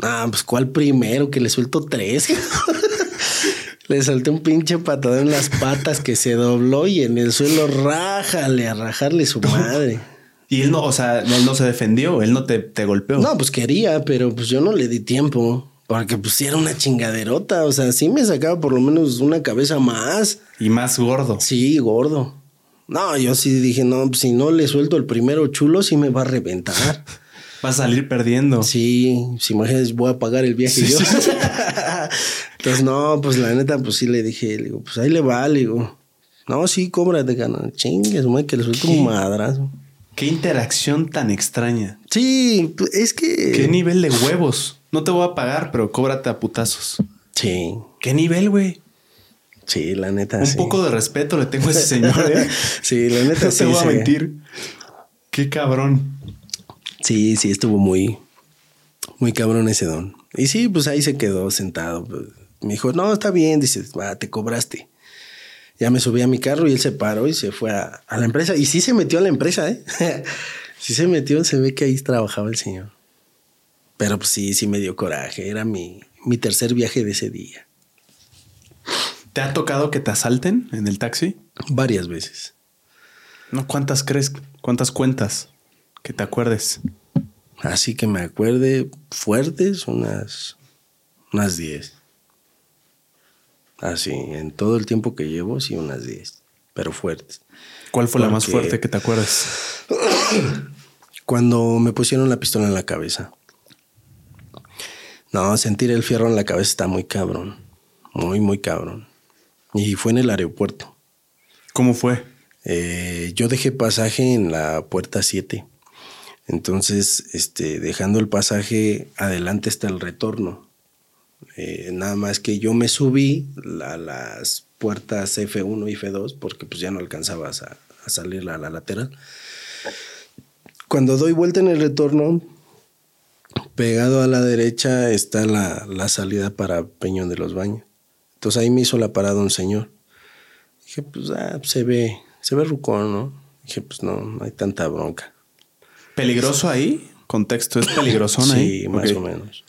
Ah, pues ¿cuál primero? Que le suelto tres. Le salté un pinche patadón en las patas que se dobló y en el suelo rájale a rajarle su madre. Y él no, o sea, él no se defendió, él no te, te golpeó. No, pues quería, pero pues yo no le di tiempo. Porque pues sí era una chingaderota. O sea, sí me sacaba por lo menos una cabeza más. Y más gordo. Sí, gordo. No, yo sí dije, no, pues, si no le suelto el primero chulo, sí me va a reventar. Va a salir perdiendo. Sí, si imaginas, voy a pagar el viaje yo. Entonces, no, pues la neta, pues sí le dije, le digo, pues ahí le va, le digo. No, sí, cóbrate, gana. Chingues, güey, que le suelto un madrazo. Qué interacción tan extraña. Sí, pues, es que. Qué nivel de huevos. No te voy a pagar, pero cóbrate a putazos. Sí. ¿Qué nivel, güey? Sí, la neta. Un sí. poco de respeto le tengo a ese señor, ¿eh? sí, la neta No sí. te voy a mentir. Qué cabrón. Sí, sí, estuvo muy, muy cabrón ese don. Y sí, pues ahí se quedó sentado. pues. Me dijo, no, está bien, dice, va, te cobraste. Ya me subí a mi carro y él se paró y se fue a, a la empresa. Y sí se metió a la empresa, ¿eh? sí se metió, se ve que ahí trabajaba el señor. Pero pues sí, sí me dio coraje. Era mi, mi tercer viaje de ese día. ¿Te ha tocado que te asalten en el taxi? Varias veces. No, ¿cuántas crees? ¿Cuántas cuentas? Que te acuerdes. Así que me acuerde fuertes, unas, unas 10. Así, en todo el tiempo que llevo, sí, unas 10, pero fuertes. ¿Cuál fue la más fuerte que te acuerdas? Cuando me pusieron la pistola en la cabeza. No, sentir el fierro en la cabeza está muy cabrón. Muy, muy cabrón. Y fue en el aeropuerto. ¿Cómo fue? Eh, yo dejé pasaje en la puerta 7. Entonces, este, dejando el pasaje, adelante está el retorno. Eh, nada más que yo me subí a las puertas F1 y F2 porque pues ya no alcanzabas a, a salir a la lateral. Cuando doy vuelta en el retorno, pegado a la derecha está la, la salida para Peñón de los Baños. Entonces ahí me hizo la parada un señor. Dije, pues ah, se ve, se ve rucón, ¿no? Dije, pues no, no hay tanta bronca. ¿Peligroso ahí? Contexto, ¿es peligrosón ahí? Sí, más o menos.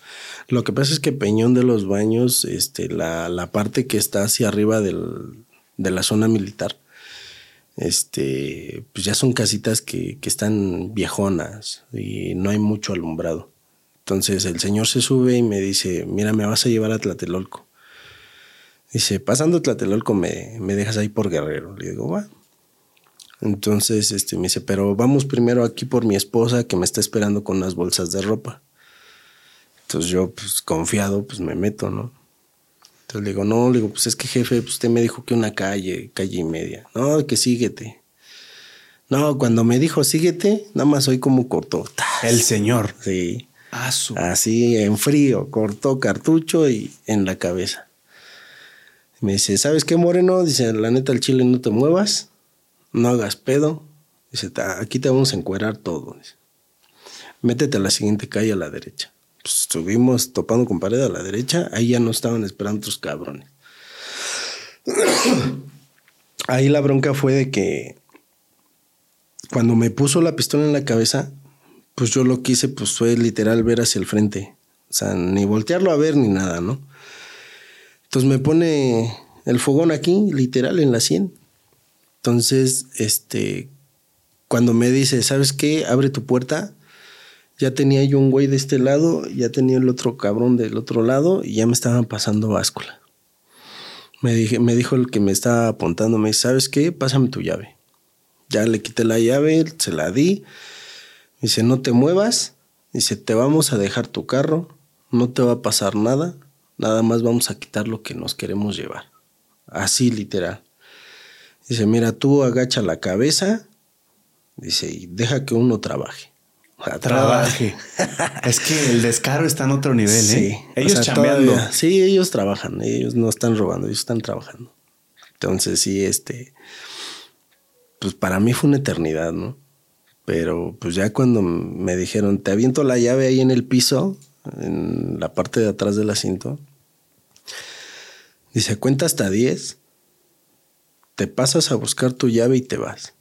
Lo que pasa es que Peñón de los Baños, este, la, la parte que está hacia arriba del- de la zona militar, este, pues ya son casitas que, que están viejonas y no hay mucho alumbrado. Entonces el señor se sube y me dice, mira, me vas a llevar a Tlatelolco. Dice, pasando Tlatelolco me, me dejas ahí por Guerrero. Le digo, va. Entonces este, me dice, pero vamos primero aquí por mi esposa que me está esperando con unas bolsas de ropa. Entonces yo, pues confiado, pues me meto, ¿no? Entonces le digo, no, le digo, pues es que jefe, pues, usted me dijo que una calle, calle y media. No, que síguete. No, cuando me dijo síguete, nada más oí como cortó. ¡Tas! El señor. Sí. Así en frío, cortó cartucho y en la cabeza. Me dice, ¿sabes qué, Moreno? Dice, la neta, el chile no te muevas, no hagas pedo. Dice, "Ta- aquí te vamos a encuerar todo. Dice, Métete a la siguiente calle a la derecha. Pues estuvimos topando con pared a la derecha, ahí ya no estaban esperando otros cabrones. ahí la bronca fue de que cuando me puso la pistola en la cabeza, pues yo lo que hice pues fue literal ver hacia el frente. O sea, ni voltearlo a ver ni nada, ¿no? Entonces me pone el fogón aquí, literal, en la 100. Entonces, este, cuando me dice, ¿sabes qué? Abre tu puerta. Ya tenía yo un güey de este lado, ya tenía el otro cabrón del otro lado y ya me estaban pasando báscula. Me, dije, me dijo el que me estaba apuntando, me dice, ¿sabes qué? Pásame tu llave. Ya le quité la llave, se la di. Dice, no te muevas. Dice, te vamos a dejar tu carro. No te va a pasar nada. Nada más vamos a quitar lo que nos queremos llevar. Así literal. Dice, mira, tú agacha la cabeza. Dice, y deja que uno trabaje. Trabaje. es que el descaro está en otro nivel, Sí. ¿eh? Ellos O sea, chambeando. todavía- sí, ellos trabajan. Ellos no están robando, ellos están trabajando. Entonces, sí, este. Pues para mí fue una eternidad, ¿no? Pero pues ya cuando me dijeron, te aviento la llave ahí en el piso, en la parte de atrás del asiento. Dice, cuenta hasta 10. Te pasas a buscar tu llave y te vas.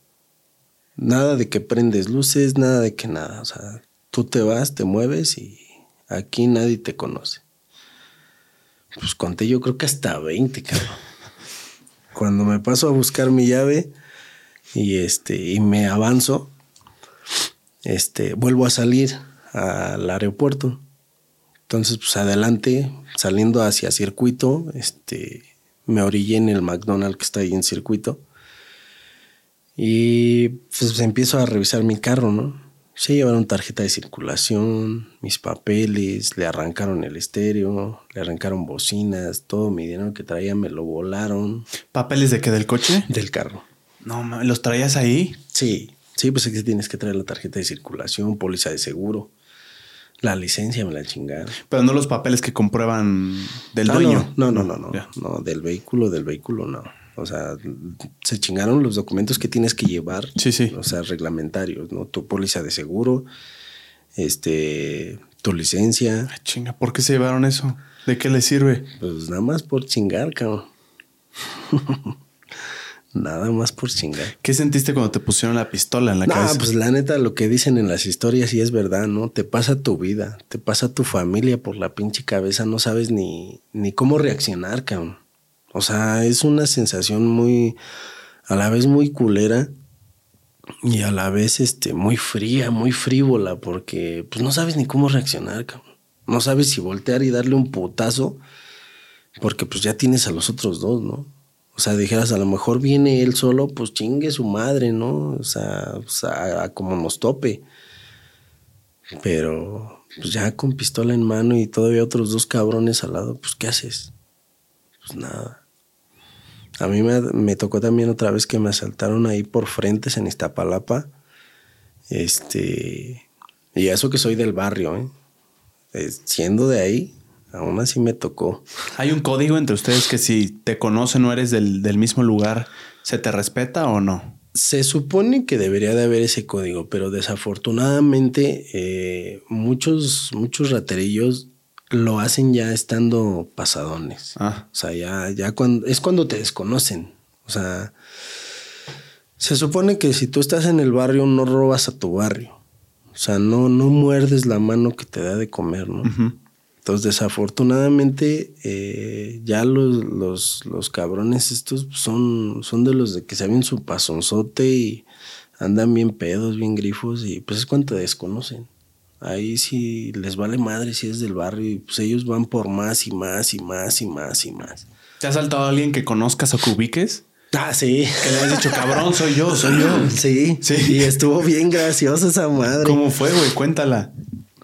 Nada de que prendes luces, nada de que nada. O sea, tú te vas, te mueves y aquí nadie te conoce. Pues conté yo creo que hasta 20, cabrón. Cuando me paso a buscar mi llave y este y me avanzo, este vuelvo a salir al aeropuerto. Entonces, pues adelante, saliendo hacia circuito, este me orillé en el McDonald's que está ahí en circuito. Y pues empiezo a revisar mi carro, ¿no? Se llevaron tarjeta de circulación, mis papeles, le arrancaron el estéreo, le arrancaron bocinas, todo mi dinero que traía me lo volaron. ¿Papeles de qué? ¿Del coche? Del carro. No, ¿los traías ahí? Sí, sí, pues es que tienes que traer la tarjeta de circulación, póliza de seguro. La licencia me la chingaron. Pero no los papeles que comprueban del dueño. No, no, no, no, no, no, del vehículo, del vehículo no. O sea, se chingaron los documentos que tienes que llevar. Sí, sí. O sea, reglamentarios, ¿no? Tu póliza de seguro, este, tu licencia. Ay, chinga, ¿por qué se llevaron eso? ¿De qué les sirve? Pues nada más por chingar, cabrón. nada más por chingar. ¿Qué sentiste cuando te pusieron la pistola en la cabeza? No, pues la neta, lo que dicen en las historias sí es verdad, ¿no? Te pasa tu vida, te pasa tu familia por la pinche cabeza, no sabes ni, ni cómo reaccionar, cabrón. O sea, es una sensación muy, a la vez muy culera y a la vez este, muy fría, muy frívola, porque pues no sabes ni cómo reaccionar, cabrón. No sabes si voltear y darle un putazo, porque pues ya tienes a los otros dos, ¿no? O sea, dijeras, a lo mejor viene él solo, pues chingue su madre, ¿no? O sea, o sea como nos tope. Pero pues ya con pistola en mano y todavía otros dos cabrones al lado, pues ¿qué haces? Pues nada. A mí me, tocó también otra vez que me asaltaron ahí por frentes en Iztapalapa. Este. Y eso que soy del barrio, ¿eh? Siendo de ahí, aún así me tocó. ¿Hay un código entre ustedes que si te conocen o eres del, mismo lugar, se te respeta o no? Se supone que debería de haber ese código, pero desafortunadamente eh, muchos, muchos raterillos lo hacen ya estando pasadones. Ah. O sea, ya, ya cuando, es cuando te desconocen. O sea, se supone que si tú estás en el barrio, no robas a tu barrio. O sea, no, no muerdes la mano que te da de comer, ¿no? Entonces, desafortunadamente, eh, ya los, los, los, cabrones estos son, son de los de que saben su pasonzote y andan bien pedos, bien grifos, y pues es cuando te desconocen. Ahí sí les vale madre si es del barrio y pues ellos van por más y más y más y más y más. ¿Te ha saltado a alguien que conozcas o que ubiques? Ah, sí. Que le has dicho, cabrón, soy yo, soy yo. Sí, sí. Y estuvo bien graciosa esa madre. ¿Cómo fue, güey? Cuéntala.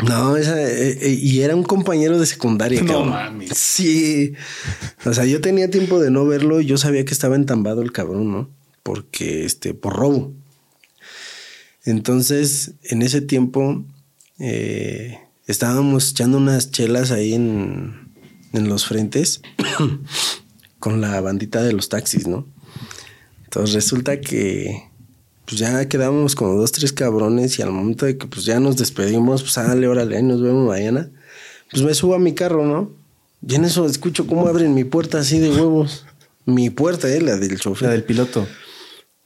No, esa, eh, eh, y era un compañero de secundaria. No mames. Sí. O sea, yo tenía tiempo de no verlo y yo sabía que estaba entambado el cabrón, ¿no? Porque, este, por robo. Entonces, en ese tiempo, eh, estábamos echando unas chelas ahí en, en los frentes con la bandita de los taxis, ¿no? Entonces resulta que pues ya quedamos como dos, tres cabrones y al momento de que pues ya nos despedimos, pues dale, órale, nos vemos mañana, pues me subo a mi carro, ¿no? Y en eso escucho cómo abren mi puerta así de huevos. Mi puerta, eh, la del chofer. La del piloto.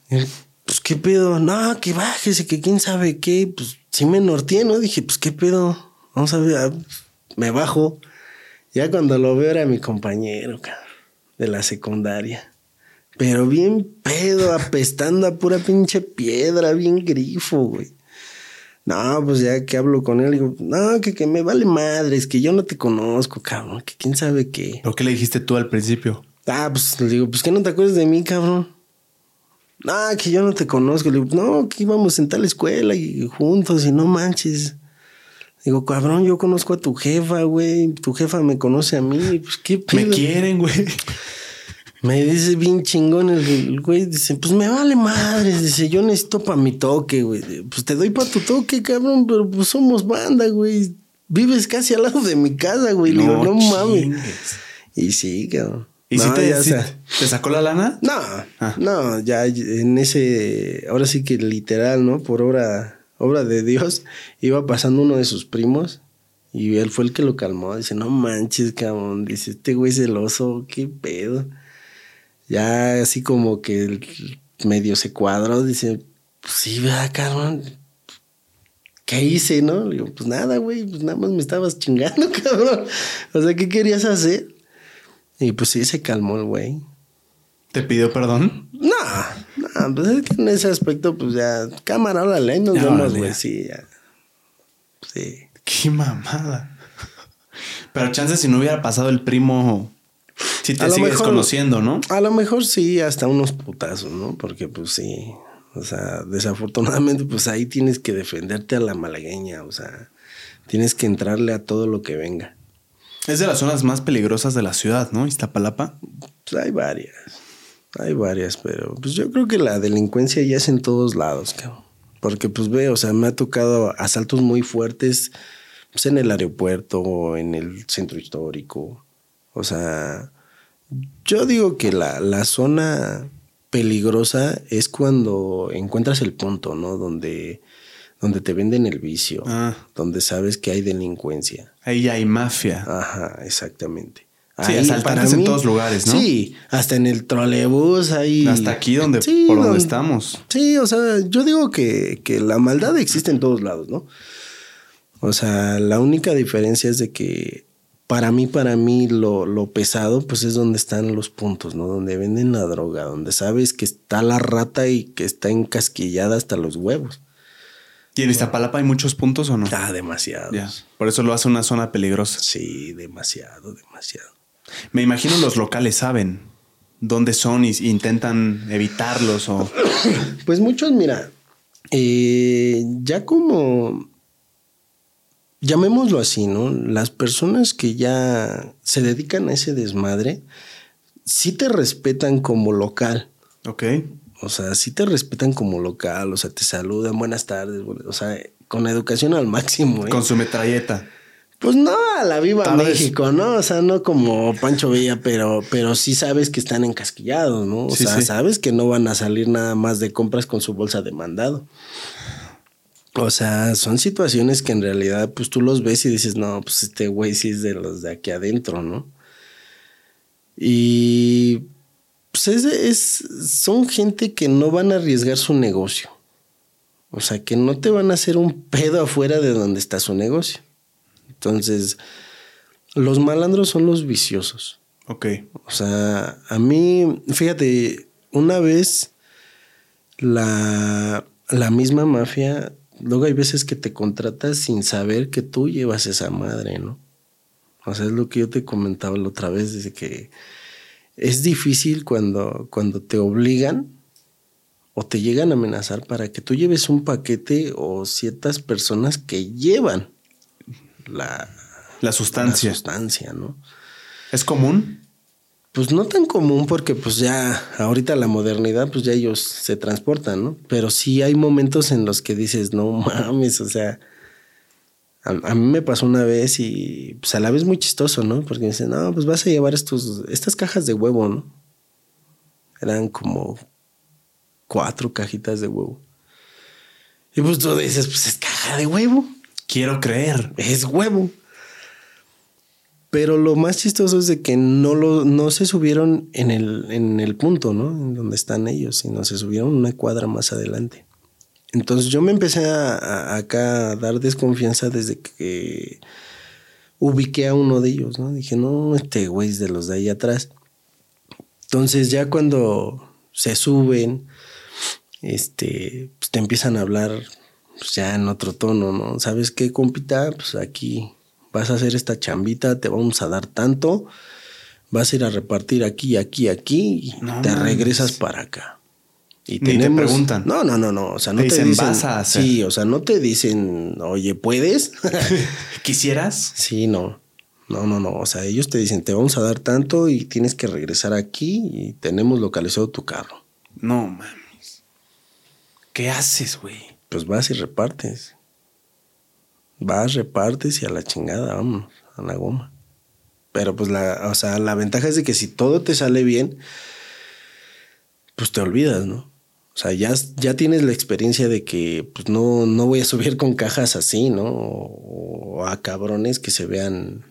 Pues qué pedo, no, que bájese, que quién sabe qué, pues sí me norteé, ¿no? Dije, pues qué pedo, vamos a ver, me bajo. Ya cuando lo veo era mi compañero, cabrón, de la secundaria. Pero bien pedo, apestando a pura pinche piedra, bien grifo, güey. No, pues ya que hablo con él, digo, no, que, que me vale madres, que yo no te conozco, cabrón, que quién sabe qué. ¿Lo que le dijiste tú al principio? Ah, pues le digo, pues que no te acuerdas de mí, cabrón. Ah, que yo no te conozco. Le digo, no, que íbamos en tal escuela y juntos y no manches. Digo, cabrón, yo conozco a tu jefa, güey. Tu jefa me conoce a mí. Pues qué Me quieren, güey. Me dice bien chingón el güey. Dice, pues me vale madre. Dice, yo necesito para mi toque, güey. Pues te doy para tu toque, cabrón, pero pues somos banda, güey. Vives casi al lado de mi casa, güey. Le digo, no mames. Y sí, cabrón. ¿Y si te, te, sacó la lana? No, ah. no, ya en ese, ahora sí que literal, ¿no? Por obra, obra de Dios, iba pasando uno de sus primos y él fue el que lo calmó. Dice, no manches, cabrón. Dice, este güey celoso, qué pedo. Ya así como que medio se cuadró, dice, pues sí, vea, cabrón. ¿Qué hice, no? Le digo, pues nada, güey, pues nada más me estabas chingando, cabrón. O sea, ¿qué querías hacer? Y pues sí, se calmó el güey. ¿Te pidió perdón? No, no, pues es que en ese aspecto, pues ya, cámara, órale, nos vemos, güey, sí, ya. Sí. Qué mamada. Pero chance si no hubiera pasado el primo, si te sigues mejor- conociendo, ¿no? A lo mejor sí, hasta unos putazos, ¿no? Porque pues sí, o sea, desafortunadamente pues ahí tienes que defenderte a la malagueña, o sea, tienes que entrarle a todo lo que venga. Es de las zonas más peligrosas de la ciudad, ¿no? Iztapalapa. Pues hay varias, hay varias, pero pues yo creo que la delincuencia ya es en todos lados, cabrón. Porque pues ve, o sea, me ha tocado asaltos muy fuertes pues, en el aeropuerto, en el centro histórico. O sea, yo digo que la, la zona peligrosa es cuando encuentras el punto, ¿no? Donde, donde te venden el vicio, Ah. donde sabes que hay delincuencia. Ahí ya hay mafia. Ajá, exactamente. Sí, asaltantes en todos lugares, ¿no? Sí, hasta en el trolebús ahí. Hasta aquí donde, Sí, por donde donde- estamos. Sí, o sea, yo digo que, que la maldad existe en todos lados, ¿no? O sea, la única diferencia es de que para mí, para mí, lo, lo pesado, pues es donde están los puntos, ¿no? Donde venden la droga, donde sabes que está la rata y que está encasquillada hasta los huevos. ¿Y en Iztapalapa hay muchos puntos o no? Ah, demasiado. Ya. Por eso lo hace una zona peligrosa. Sí, demasiado, demasiado. Me imagino los locales saben dónde son y y intentan evitarlos o... Pues muchos, mira, eh, ya como, llamémoslo así, ¿no? Las personas que ya se dedican a ese desmadre, sí te respetan como local. Ok. O sea, sí te respetan como local, o sea, te saludan, buenas tardes, o sea, con educación al máximo, ¿eh? Con su metralleta. Pues no a la viva Tal vez. México, ¿no? O sea, no como Pancho Villa, pero, pero sí sabes que están encasquillados, ¿no? O Sí, sea, sí. sabes que no van a salir nada más de compras con su bolsa de mandado. O sea, son situaciones que en realidad, pues tú los ves y dices, no, pues este güey sí es de los de aquí adentro, ¿no? Y pues es, es- son gente que no van a arriesgar su negocio. O sea, que no te van a hacer un pedo afuera de donde está su negocio. Entonces, los malandros son los viciosos. Ok. O sea, a mí, fíjate, una vez la, la misma mafia, luego hay veces que te contratas sin saber que tú llevas esa madre, ¿no? O sea, es lo que yo te comentaba la otra vez, desde que es difícil cuando, cuando te obligan o te llegan a amenazar para que tú lleves un paquete o ciertas personas que llevan la, La sustancia. la sustancia, ¿no? ¿Es común? Pues no tan común porque pues ya ahorita la modernidad pues ya ellos se transportan, ¿no? Pero sí hay momentos en los que dices, no mames, o sea, a, a mí me pasó una vez y pues a la vez muy chistoso, ¿no? Porque me dicen, no, pues vas a llevar estos, estas cajas de huevo, ¿no? Eran como cuatro cajitas de huevo. Y pues tú dices, pues es caja de huevo Quiero creer. es huevo. Pero lo más chistoso es de que no, lo, no se subieron en el, en el punto, ¿no? En donde están ellos, sino se subieron una cuadra más adelante. Entonces yo me empecé a, acá a dar desconfianza desde que ubiqué a uno de ellos, ¿no? Dije, no, este güey es de los de ahí atrás. Entonces ya cuando se suben, este, pues te empiezan a hablar pues ya en otro tono, ¿no? ¿Sabes qué, compita? Pues aquí vas a hacer esta chambita, te vamos a dar tanto, vas a ir a repartir aquí, aquí, aquí y No te regresas para acá. Y Ni te preguntan. No, no, no, no. O sea, no Te te, dicen, dicen. "Vas a hacer". Sí, o sea, no te dicen, oye, ¿puedes? ¿Quisieras? sí, no. No, no, no. O sea, ellos te dicen, te vamos a dar tanto y tienes que regresar aquí y tenemos localizado tu carro. No mames. ¿Qué haces, güey? Pues vas y repartes. Vas, repartes y a la chingada, vamos, a la goma. Pero pues la, o sea, la ventaja es de que si todo te sale bien, pues te olvidas, ¿no? O sea, ya, ya tienes la experiencia de que pues no, no voy a subir con cajas así, ¿no? O, a cabrones que se vean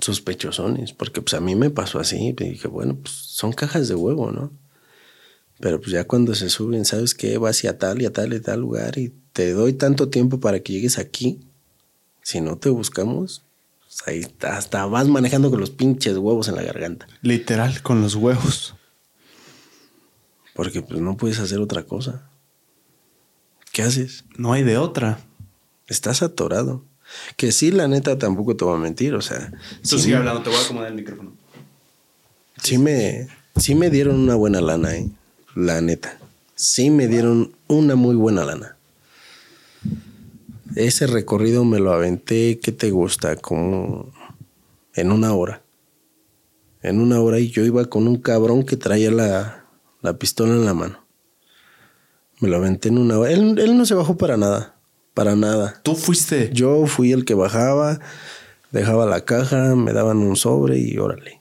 sospechosones. Porque pues a mí me pasó así. Y dije, bueno, pues son cajas de huevo, ¿no? Pero pues ya cuando se suben, ¿sabes qué? Vas y a tal y a tal y tal lugar y te doy tanto tiempo para que llegues aquí. Si no te buscamos, Pues ahí está, hasta vas manejando con los pinches huevos en la garganta. Literal, con los huevos. Porque pues no puedes hacer otra cosa. ¿Qué haces? No hay de otra. Estás atorado. Que sí, la neta, tampoco te voy a mentir. O sea, Tú sí, sigue hablando, te voy a acomodar el micrófono. sí me, sí me dieron una buena lana, ¿eh? La neta. Sí me dieron una muy buena lana. Ese recorrido me lo aventé, ¿qué te gusta? Como en una hora. En una hora y yo iba con un cabrón que traía la, la pistola en la mano. Me lo aventé en una hora. Él, él no se bajó para nada. Para nada. Tú fuiste. Yo fui el que bajaba, dejaba la caja, me daban un sobre y órale.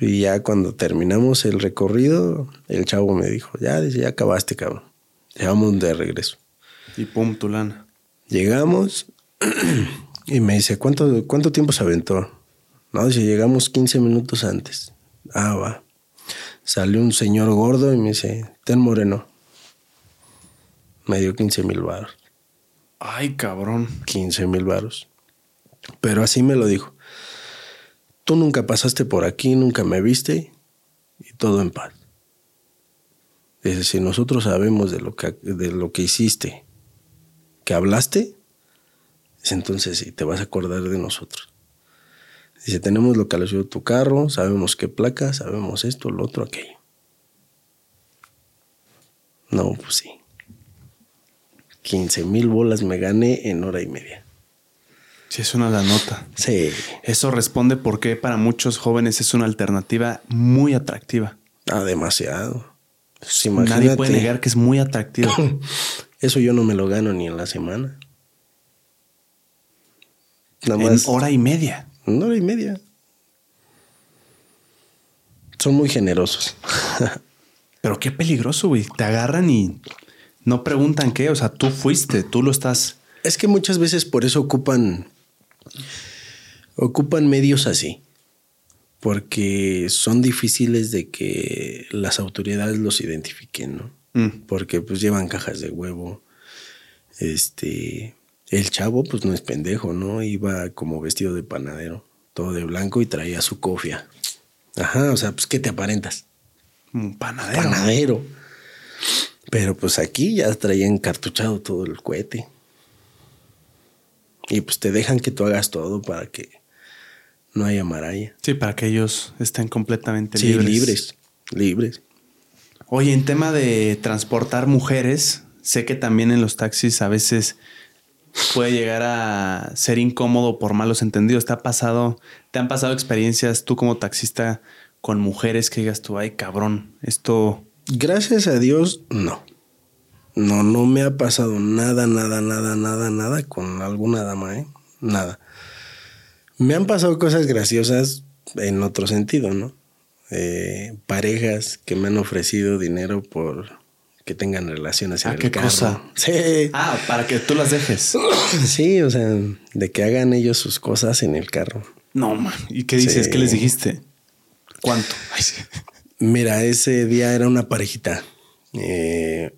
Y ya cuando terminamos el recorrido, el chavo me dijo, ya, dice, ya acabaste, cabrón. Llegamos de regreso. Y pum, tu lana. Llegamos y me dice, ¿cuánto, ¿cuánto tiempo se aventó? No, dice, llegamos 15 minutos antes. Ah, va. Salió un señor gordo y me dice, ten moreno. Me dio 15 mil baros. Ay, cabrón. 15 mil varos. Pero así me lo dijo. Tú nunca pasaste por aquí, nunca me viste y todo en paz. Dice, si nosotros sabemos de lo que, de lo que hiciste, que hablaste, entonces sí, te vas a acordar de nosotros. Dice, tenemos localizado tu carro, sabemos qué placa, sabemos esto, lo otro, aquello. No, pues sí. 15 mil bolas me gané en hora y media. Sí, es una la nota. Sí. Eso responde por qué para muchos jóvenes es una alternativa muy atractiva. Ah, demasiado. Pues Nadie puede negar que es muy atractiva. Eso yo no me lo gano ni en la semana. Nada en más. hora y media. Hora y media. Son muy generosos. Pero qué peligroso, güey. Te agarran y no preguntan qué. O sea, tú fuiste, tú lo estás. es que muchas veces por eso ocupan. Ocupan medios así. Porque son difíciles de que las autoridades los identifiquen, ¿no? Mm. porque pues llevan cajas de huevo. Este, el chavo pues no es pendejo, ¿no? Iba como vestido de panadero, todo de blanco y traía su cofia. Ajá, o sea, pues ¿qué te aparentas? Un panadero. Panadero. Pero pues aquí ya traía encartuchado todo el cohete. Y pues te dejan que tú hagas todo para que no haya maralla. Sí, para que ellos estén completamente Sí, libres. libres. Libres. Oye, en tema de transportar mujeres, sé que también en los taxis a veces puede llegar a ser incómodo por malos entendidos. ¿Te ha pasado, te han pasado experiencias tú como taxista con mujeres que digas tú, ay cabrón, esto Gracias a Dios, no. No, no me ha pasado nada, nada, nada, nada, nada con alguna dama, ¿eh? Nada. Me han pasado cosas graciosas en otro sentido, ¿no? Eh, parejas que me han ofrecido dinero por que tengan relaciones en Ah, el ¿qué carro. cosa? Sí. Ah, para que tú las dejes. Sí, o sea, de que hagan ellos sus cosas en el carro. No, man. ¿Y qué dices? Sí. ¿Qué les dijiste? ¿Cuánto? Ay, sí. Mira, ese día era una parejita. Eh,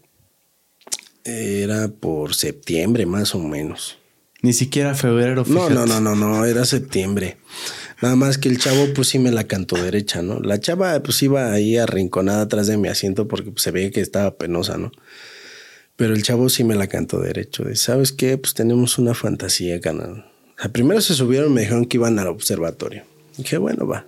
era por septiembre, más o menos. Ni siquiera febrero. No, fíjate. no, no, no, no, era septiembre. Nada más que el chavo, pues sí me la cantó derecha, ¿no? La chava, pues iba ahí arrinconada atrás de mi asiento porque pues, se veía que estaba penosa, ¿no? Pero el chavo sí me la cantó derecho. De, ¿Sabes qué? Pues tenemos una fantasía, canal. O sea, primero se subieron y me dijeron que iban al observatorio. Dije, bueno, va.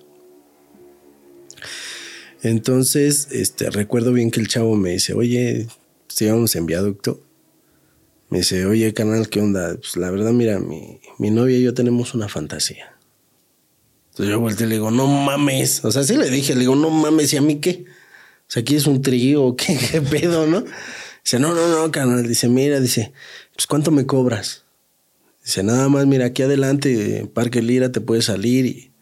Entonces, este, recuerdo bien que el chavo me dice, oye, si íbamos en viaducto. Me dice, oye, canal, ¿qué onda? Pues la verdad, mira, mi, mi novia y yo tenemos una fantasía. Entonces yo volteé y le digo, no mames. O sea, sí le dije, le digo, no mames, ¿y a mí qué? O sea, aquí es un trío, o ¿qué, qué pedo, no? Dice, no, no, no, canal. Dice, mira, dice, pues ¿cuánto me cobras? Dice, nada más, mira, aquí adelante, Parque Lira, te puedes salir y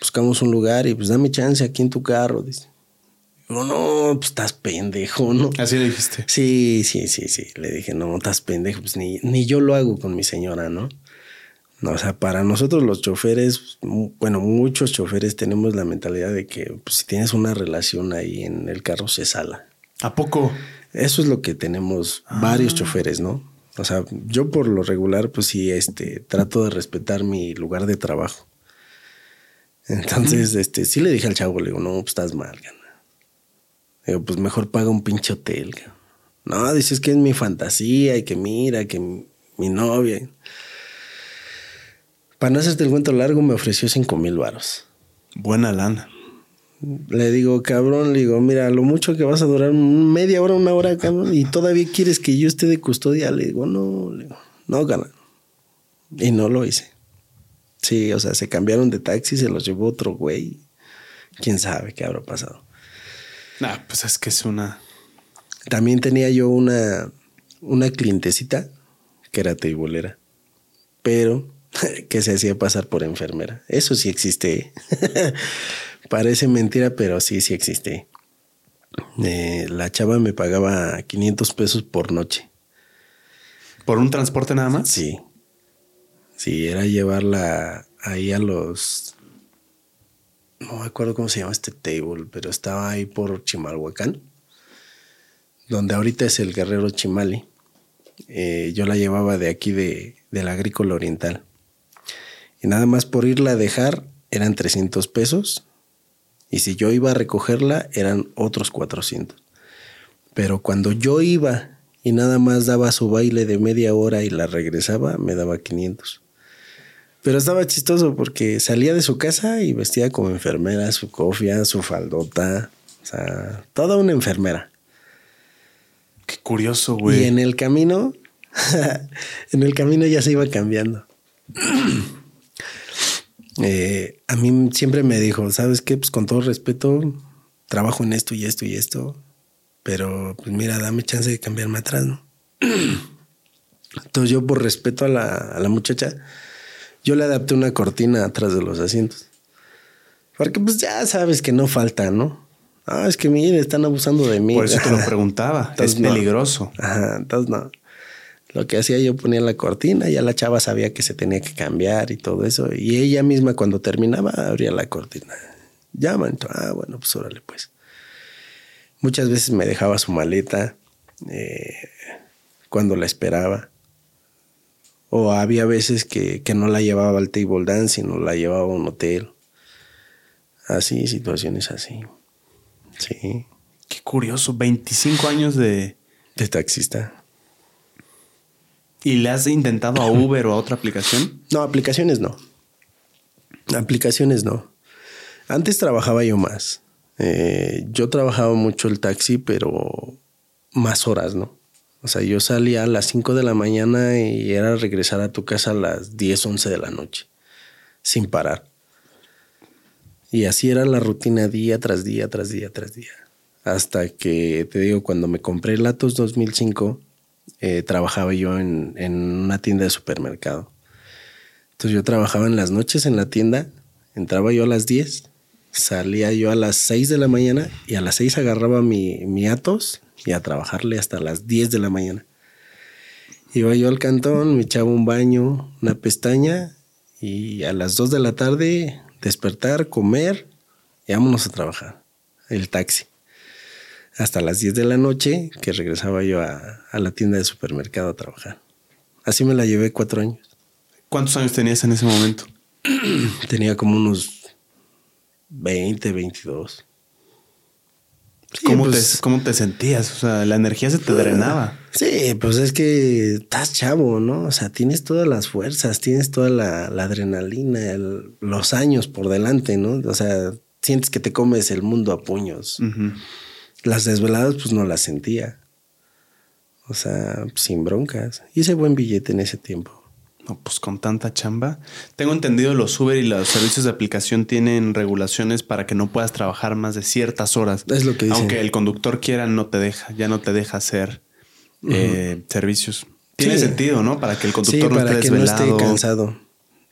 buscamos un lugar y pues dame chance aquí en tu carro. Dice, digo, no, pues estás pendejo, ¿no? Así le dijiste. Sí, sí, sí, sí. Le dije, no, estás pendejo, pues ni, ni yo lo hago con mi señora, ¿no? No, o sea, para nosotros los choferes, bueno, muchos choferes tenemos la mentalidad de que pues, si tienes una relación ahí en el carro se sala. ¿A poco? Eso es lo que tenemos varios choferes, ¿no? O sea, yo por lo regular, pues sí, este, trato de respetar mi lugar de trabajo. Entonces, este, sí le dije al chavo, le digo, no, pues estás mal. Digo, pues mejor paga un pinche hotel. No, dices que es mi fantasía y que mira, que mi, mi novia. Para no hacerte el cuento largo, me ofreció cinco mil varos. Buena lana. Le digo, cabrón, le digo, mira, lo mucho que vas a durar media hora, una hora, cabrón, y todavía quieres que yo esté de custodia. Le digo, no, le digo, no, gana. Y no lo hice. Sí, o sea, se cambiaron de taxi, se los llevó otro güey. Quién sabe qué habrá pasado. Ah, pues es que es una. También tenía yo una, una clientecita que era teibolera, pero que se hacía pasar por enfermera. Eso sí existe. Parece mentira, pero sí, sí existe. Eh, la chava me pagaba 500 pesos por noche. ¿Por un transporte nada más? Sí. Sí, era llevarla ahí a los... No me acuerdo cómo se llama este table, pero estaba ahí por Chimalhuacán, donde ahorita es el Guerrero Chimali. Eh, yo la llevaba de aquí de, del Agrícola Oriental. Y nada más por irla a dejar eran 300 pesos. Y si yo iba a recogerla eran otros 400. Pero cuando yo iba y nada más daba su baile de media hora y la regresaba, me daba 500. Pero estaba chistoso porque salía de su casa y vestía como enfermera, su cofia, su faldota. O sea, toda una enfermera. Qué curioso, güey. Y en el camino, en el camino ya se iba cambiando. Eh, a mí siempre me dijo, ¿sabes qué? Pues con todo respeto, trabajo en esto y esto y esto, pero pues mira, dame chance de cambiarme atrás, ¿no? Entonces yo por respeto a la, a la muchacha, yo le adapté una cortina atrás de los asientos. Porque pues ya sabes que no falta, ¿no? Ah, es que mire, están abusando de mí. Por eso te lo preguntaba. es peligroso. Ajá, entonces no. Lo que hacía yo ponía la cortina, ya la chava sabía que se tenía que cambiar y todo eso. Y ella misma cuando terminaba abría la cortina. Llaman, ah, bueno, pues órale pues. Muchas veces me dejaba su maleta eh, cuando la esperaba. O había veces que, que, no la llevaba al table dance, sino la llevaba a un hotel. Así, situaciones así. Sí. Qué curioso, 25 años de... De taxista. ¿Y le has intentado a Uber o a otra aplicación? No, aplicaciones no. Aplicaciones no. Antes trabajaba yo más. Eh, yo trabajaba mucho el taxi, pero más horas, ¿no? O sea, yo salía a las 5 de la mañana y era regresar a tu casa a las 10, 11 de la noche, sin parar. Y así era la rutina día tras día, tras día, tras día. Hasta que, te digo, cuando me compré el Atos 2005, eh, trabajaba yo en, en, una tienda de supermercado. Entonces yo trabajaba en las noches en la tienda, entraba yo a las 10, salía yo a las 6 de la mañana y a las 6 agarraba mi, mi Atos y a trabajarle hasta las 10 de la mañana. Iba yo al cantón, me echaba un baño, una pestaña y a las 2 de la tarde despertar, comer y vámonos a trabajar. El taxi. Hasta las 10 de la noche que regresaba yo a, a la tienda de supermercado a trabajar. Así me la llevé cuatro años. ¿Cuántos años tenías en ese momento? Tenía como unos 20, 22. Sí, ¿Cómo, pues, te, ¿Cómo te sentías? O sea, la energía se te drenaba. Sí, pues es que estás chavo, ¿no? O sea, tienes todas las fuerzas, tienes toda la, la adrenalina, el, los años por delante, ¿no? O sea, sientes que te comes el mundo a puños. Uh -huh. Las desveladas, pues no las sentía. O sea, sin broncas. Hice buen billete en ese tiempo. No, pues con tanta chamba. Tengo entendido los Uber y los servicios de aplicación tienen regulaciones para que no puedas trabajar más de ciertas horas. Es lo que dicen. Aunque el conductor quiera, no te deja, ya no te deja hacer uh -huh. eh, servicios. Tiene sí. sentido, ¿no? Para que el conductor sí, no esté que desvelado. no esté cansado.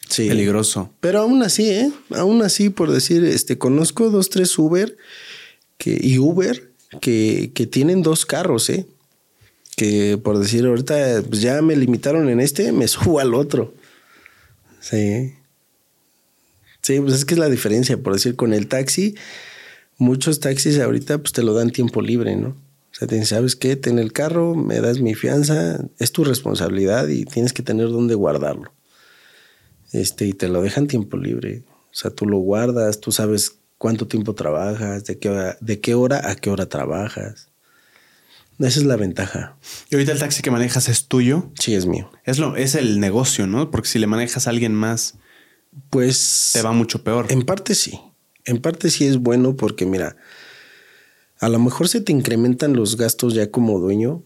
Sí. Peligroso. Pero aún así, ¿eh? Aún así, por decir, este, conozco dos, tres Uber que, y Uber que, que tienen dos carros, ¿eh? Que por decir ahorita pues ya me limitaron en este, me subo al otro. Sí. Sí, pues es que es la diferencia, por decir, con el taxi, muchos taxis ahorita pues te lo dan tiempo libre, ¿no? O sea, te dicen, ¿sabes qué? Ten el carro, me das mi fianza, es tu responsabilidad y tienes que tener dónde guardarlo. Este, y te lo dejan tiempo libre. O sea, tú lo guardas, tú sabes cuánto tiempo trabajas, de qué hora, de qué hora a qué hora trabajas. Esa es la ventaja. ¿Y ahorita el taxi que manejas es tuyo? Sí, es mío. Es, lo, es el negocio, ¿no? Porque si le manejas a alguien más, pues... Te va mucho peor. En parte sí. En parte sí es bueno porque, mira, a lo mejor se te incrementan los gastos ya como dueño,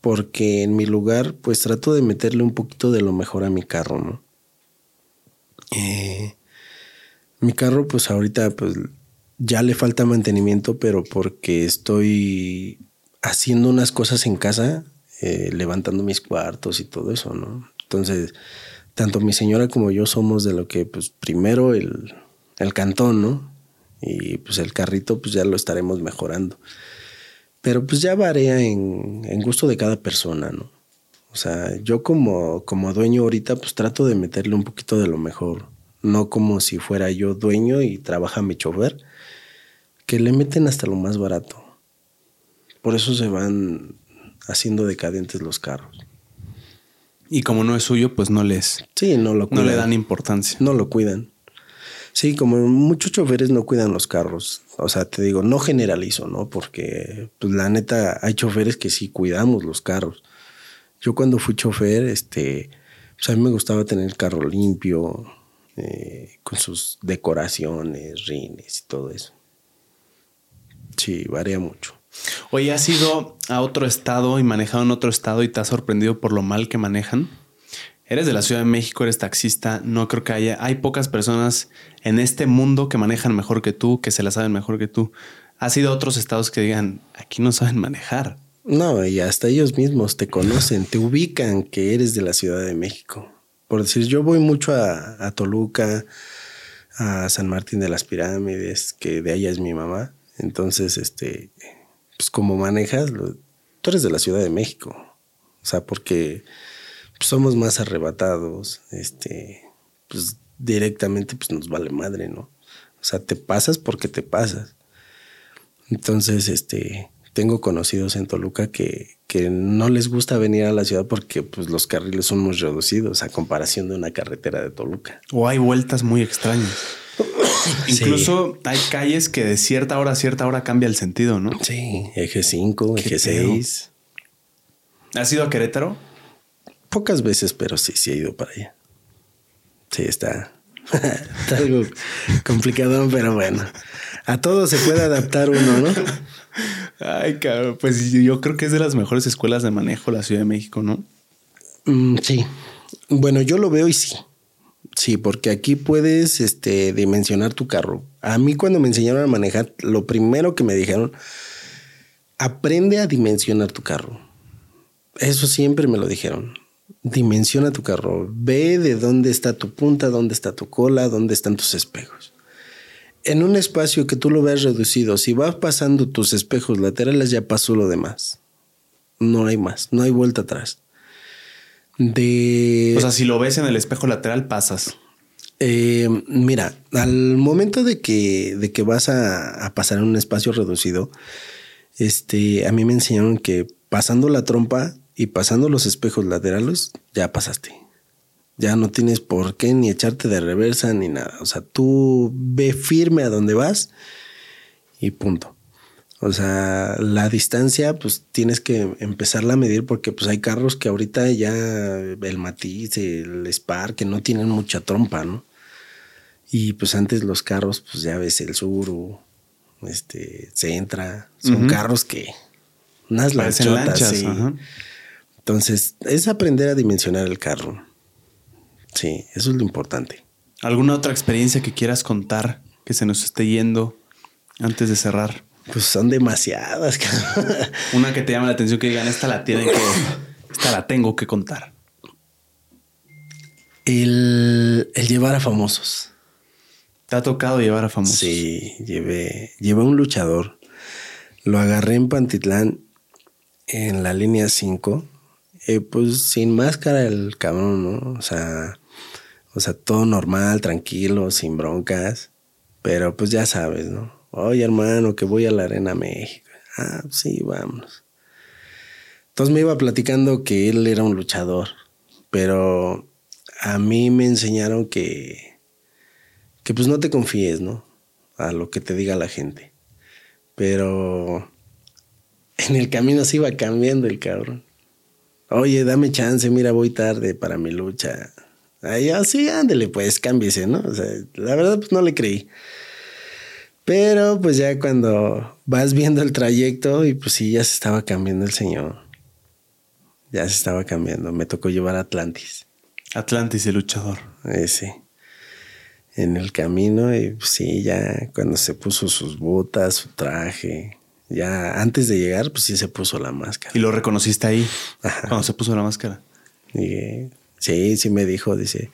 porque en mi lugar, pues trato de meterle un poquito de lo mejor a mi carro, ¿no? Eh, mi carro, pues ahorita, pues ya le falta mantenimiento, pero porque estoy haciendo unas cosas en casa, eh, levantando mis cuartos y todo eso, ¿no? Entonces, tanto mi señora como yo somos de lo que, pues, primero el, el cantón, ¿no? Y pues el carrito, pues ya lo estaremos mejorando. Pero pues ya varía en, en gusto de cada persona, ¿no? O sea, yo como, como dueño ahorita, pues trato de meterle un poquito de lo mejor. No como si fuera yo dueño y trabaja mi chofer, que le meten hasta lo más barato. Por eso se van haciendo decadentes los carros. Y como no es suyo, pues no les. Sí, no lo No le dan importancia. No lo cuidan. Sí, como muchos choferes no cuidan los carros. O sea, te digo, no generalizo, ¿no? Porque, pues la neta, hay choferes que sí cuidamos los carros. Yo cuando fui chofer, este, pues a mí me gustaba tener el carro limpio, eh, con sus decoraciones, rines y todo eso. Sí, varía mucho. Oye, ¿has ido a otro estado y manejado en otro estado y te has sorprendido por lo mal que manejan? Eres de la Ciudad de México, eres taxista, no creo que haya, hay pocas personas en este mundo que manejan mejor que tú, que se la saben mejor que tú. ¿Has ido a otros estados que digan, aquí no saben manejar? No, y hasta ellos mismos te conocen, te ubican que eres de la Ciudad de México. Por decir, yo voy mucho a, a Toluca, a San Martín de las Pirámides, que de allá es mi mamá. Entonces, este, pues como manejas, tú eres de la Ciudad de México. O sea, porque pues, somos más arrebatados, este, pues directamente pues nos vale madre, ¿no? O sea, te pasas porque te pasas. Entonces, este, tengo conocidos en Toluca que, que no les gusta venir a la ciudad porque pues los carriles son muy reducidos a comparación de una carretera de Toluca. O hay vueltas muy extrañas. Incluso hay calles que de cierta hora a cierta hora cambia el sentido, ¿no? Sí, eje 5, Qué eje 6. ¿Has ido a Querétaro? Pocas veces, pero sí, sí he ido para allá. Sí, está, está algo complicado, pero bueno. A todo se puede adaptar uno, ¿no? Ay, cabrón. Pues yo creo que es de las mejores escuelas de manejo la Ciudad de México, ¿no? Mm, sí. Bueno, yo lo veo y sí. Sí, porque aquí puedes este, dimensionar tu carro. A mí cuando me enseñaron a manejar, lo primero que me dijeron, aprende a dimensionar tu carro. Eso siempre me lo dijeron. Dimensiona tu carro. Ve de dónde está tu punta, dónde está tu cola, dónde están tus espejos. En un espacio que tú lo veas reducido, si vas pasando tus espejos laterales, ya pasó lo demás. No hay más, no hay vuelta atrás. De. O sea, si lo ves en el espejo lateral, pasas. Eh, mira, al momento de que, de que vas a, a pasar en un espacio reducido, este, a mí me enseñaron que pasando la trompa y pasando los espejos laterales, ya pasaste. Ya no tienes por qué ni echarte de reversa ni nada. O sea, tú ve firme a donde vas y punto. O sea, la distancia, pues tienes que empezarla a medir porque pues hay carros que ahorita ya el Matiz, el Spark, que no tienen mucha trompa, ¿no? Y pues antes los carros, pues ya ves el Suru, este, Centra, son carros que unas Parecen lanchotas, lanchas. sí. ajá. Entonces, es aprender a dimensionar el carro. Sí, eso es lo importante. ¿Alguna otra experiencia que quieras contar que se nos esté yendo antes de cerrar? Pues son demasiadas. Una que te llame la atención que digan, esta la tienen que, esta la tengo que contar. El, el llevar a famosos. ¿Te ha tocado llevar a famosos? Sí, llevé, llevé un luchador. Lo agarré en Pantitlán en la línea 5. eh, pues sin máscara el cabrón, ¿no? O sea, o sea, todo normal, tranquilo, sin broncas. Pero pues ya sabes, ¿no? Oye, hermano, que voy a la Arena México. Ah, sí, vámonos. Entonces me iba platicando que él era un luchador, pero a mí me enseñaron que, que pues no te confíes, ¿no? A lo que te diga la gente. Pero en el camino se iba cambiando el cabrón. Oye, dame chance, mira, voy tarde para mi lucha. Ahí así, ándele, pues cámbiese, ¿no? La verdad, pues no le creí. Pero pues ya cuando vas viendo el trayecto y pues sí, ya se estaba cambiando el señor. Ya se estaba cambiando. Me tocó llevar a Atlantis. Atlantis, el luchador. Ese. En el camino y pues, sí, ya cuando se puso sus botas, su traje, ya antes de llegar, pues sí se puso la máscara. ¿Y lo reconociste ahí? Cuando se puso la máscara. Y, sí, sí me dijo, dice,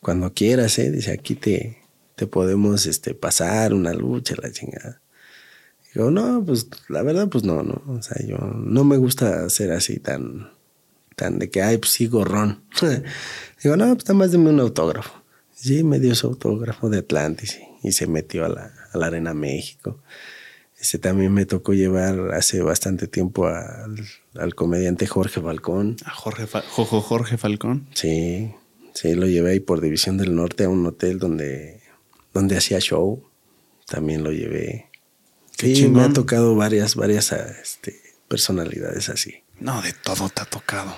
cuando quieras, ¿eh? Dice, aquí te, te podemos este, pasar una lucha, la chingada. Digo, no, pues la verdad, pues no, no. O sea, yo no me gusta ser así tan, tan de que, ay, pues sí, gorrón. Digo, no, pues nada más deme un autógrafo. Sí, me dio su autógrafo de Atlantis y, se metió a la, a la Arena México. Ese también me tocó llevar hace bastante tiempo al, al comediante Jorge Falcón. ¿A Jorge, Jorge Falcón? Sí, sí, lo llevé ahí por División del Norte a un hotel donde donde hacía show. También lo llevé. sí, me ha tocado varias, varias este, personalidades así. No, de todo te ha tocado.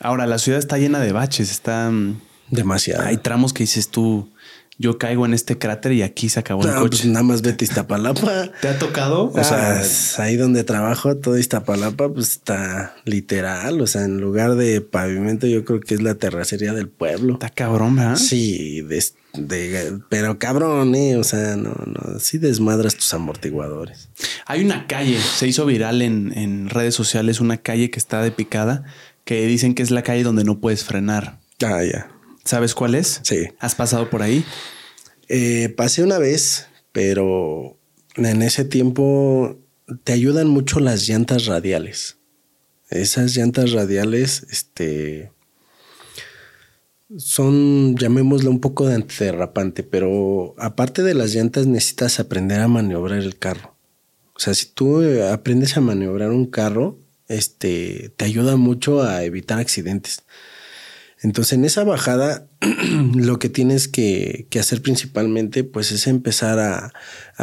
Ahora, la ciudad está llena de baches, está... Mm, Demasiado. Hay tramos que dices tú, yo caigo en este cráter y aquí se acabó el coche. Pues nada más vete a Iztapalapa. ¿Te ha tocado? O sea, ah, ahí donde trabajo, todo Iztapalapa, pues está literal. O sea, en lugar de pavimento, yo creo que es la terracería del pueblo. Está cabrón, ¿verdad? Sí, de, pero cabrón, ¿eh? O sea, no, no, sí desmadras tus amortiguadores. Hay una calle, se hizo viral en, en redes sociales, una calle que está de picada, que dicen que es la calle donde no puedes frenar. Ah, ya. ¿Sabes cuál es? Sí. ¿Has pasado por ahí? Eh, pasé una vez, pero en ese tiempo te ayudan mucho las llantas radiales. Esas llantas radiales, este, son, llamémoslo un poco de antiderrapante, pero aparte de las llantas necesitas aprender a maniobrar el carro. O sea, si tú eh, aprendes a maniobrar un carro, este, te ayuda mucho a evitar accidentes. Entonces, en esa bajada, lo que tienes que, hacer principalmente, pues, es empezar a,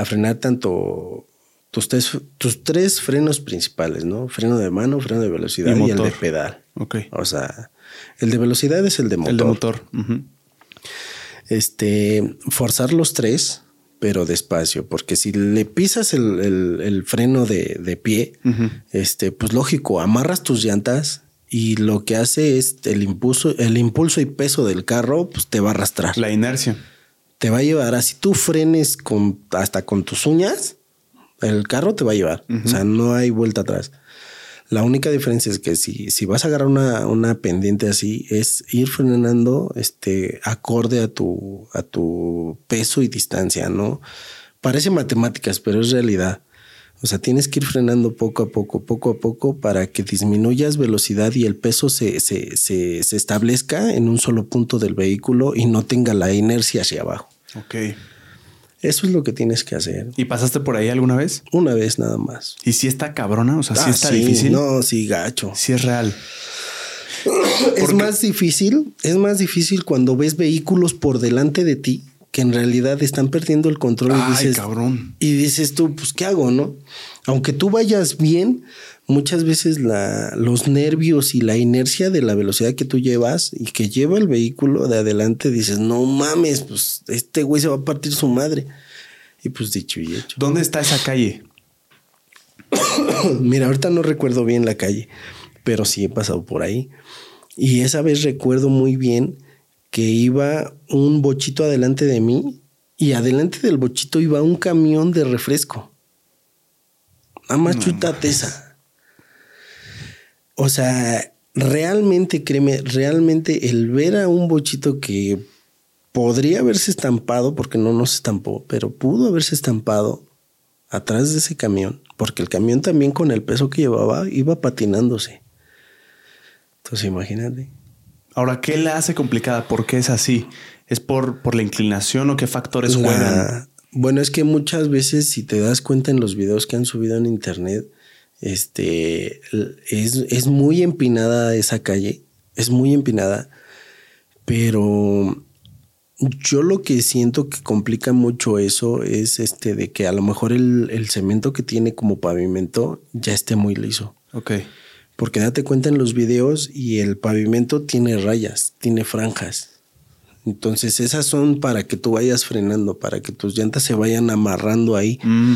frenar tanto tus tres, tus tres frenos principales, ¿no? Freno de mano, freno de velocidad y, el de pedal. Ok. O sea, el de velocidad es el de motor. El de motor. Este, forzar los tres, pero despacio, porque si le pisas el, freno de, pie, este, pues lógico, amarras tus llantas y lo que hace es el impulso, el impulso y peso del carro, pues te va a arrastrar. La inercia. Te va a llevar, así tú frenes con, hasta con tus uñas, el carro te va a llevar. O sea, no hay vuelta atrás. La única diferencia es que si, si vas a agarrar una, una, pendiente así, es ir frenando este, acorde a tu, a tu peso y distancia, ¿no? Parece matemáticas, pero es realidad. O sea, tienes que ir frenando poco a poco, poco a poco para que disminuyas velocidad y el peso se, se, se, se establezca en un solo punto del vehículo y no tenga la inercia hacia abajo. Ok. Eso es lo que tienes que hacer. ¿Y pasaste por ahí alguna vez? Una vez nada más. ¿Y si está cabrona? O sea, si ah, está difícil. No, sí, gacho. Sí es real. es más difícil, es más difícil cuando ves vehículos por delante de ti que en realidad están perdiendo el control y dices, cabrón. Y dices tú, pues, ¿qué hago, no? Aunque tú vayas bien, muchas veces la, los nervios y la inercia de la velocidad que tú llevas y que lleva el vehículo de adelante, dices, no mames, pues este güey se va a partir su madre. Y pues dicho y hecho. ¿Dónde está esa calle? Mira, ahorita no recuerdo bien la calle, pero sí he pasado por ahí. Y esa vez recuerdo muy bien que iba un bochito adelante de mí y adelante del bochito iba un camión de refresco. Nada más esa. O sea, realmente, créeme, realmente el ver a un bochito que podría haberse estampado, porque no nos estampó, pero pudo haberse estampado atrás de ese camión, porque el camión también con el peso que llevaba iba patinándose. Entonces imagínate. Ahora, ¿qué la hace complicada? ¿Por qué es así? ¿Es por, por la inclinación o qué factores juegan? Bueno, es que muchas veces, si te das cuenta en los videos que han subido en internet, Este es, es muy empinada esa calle, es muy empinada, pero yo lo que siento que complica mucho eso es este de que a lo mejor el, el cemento que tiene como pavimento ya esté muy liso. Ok. Porque date cuenta en los videos y el pavimento tiene rayas, tiene franjas. Entonces esas son para que tú vayas frenando, para que tus llantas se vayan amarrando ahí. Mm,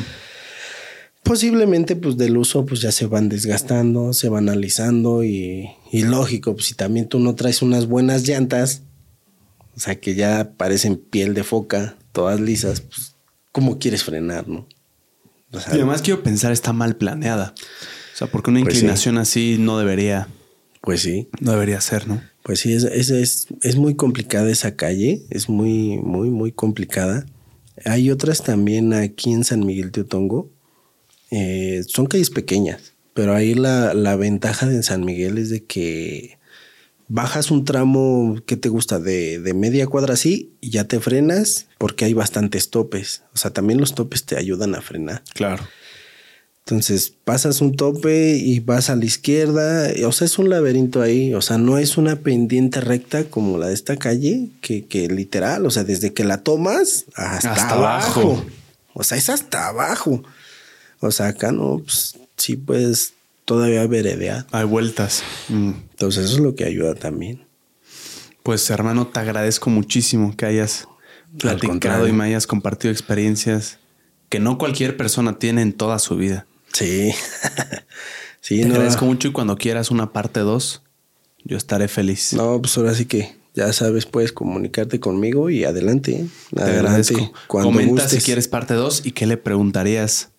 Posiblemente pues del uso pues ya se van desgastando, se van alisando y, y lógico, pues si también tú no traes unas buenas llantas, o sea que ya parecen piel de foca, todas lisas, pues ¿cómo quieres frenar, no? O sea, Y además quiero pensar, está mal planeada. O sea, porque una Pues sí. inclinación así no debería, pues sí. no debería ser, ¿no? Pues sí, es, es, es, es muy complicada esa calle, es muy, muy, muy complicada. Hay otras también aquí en San Miguel de Otongo. Eh, son calles pequeñas, pero ahí la, la ventaja de San Miguel es de que bajas un tramo que te gusta de, de media cuadra así y ya te frenas porque hay bastantes topes. O sea, también los topes te ayudan a frenar. Claro. Entonces pasas un tope y vas a la izquierda. O sea, es un laberinto ahí. O sea, no es una pendiente recta como la de esta calle, que, que literal, o sea, desde que la tomas hasta, Hasta abajo. abajo. O sea, es hasta abajo. O sea, acá no, pues sí puedes todavía veredear. Hay vueltas. Mm. Entonces eso es lo que ayuda también. Pues hermano, te agradezco muchísimo que hayas platicado y me hayas compartido experiencias que no cualquier persona tiene en toda su vida. Sí. sí, Te no. agradezco mucho y cuando quieras una parte 2, yo estaré feliz. No, pues ahora sí que ya sabes, puedes comunicarte conmigo y adelante. Te Adelante. agradezco. Cuando Comenta si quieres parte 2 y qué le preguntarías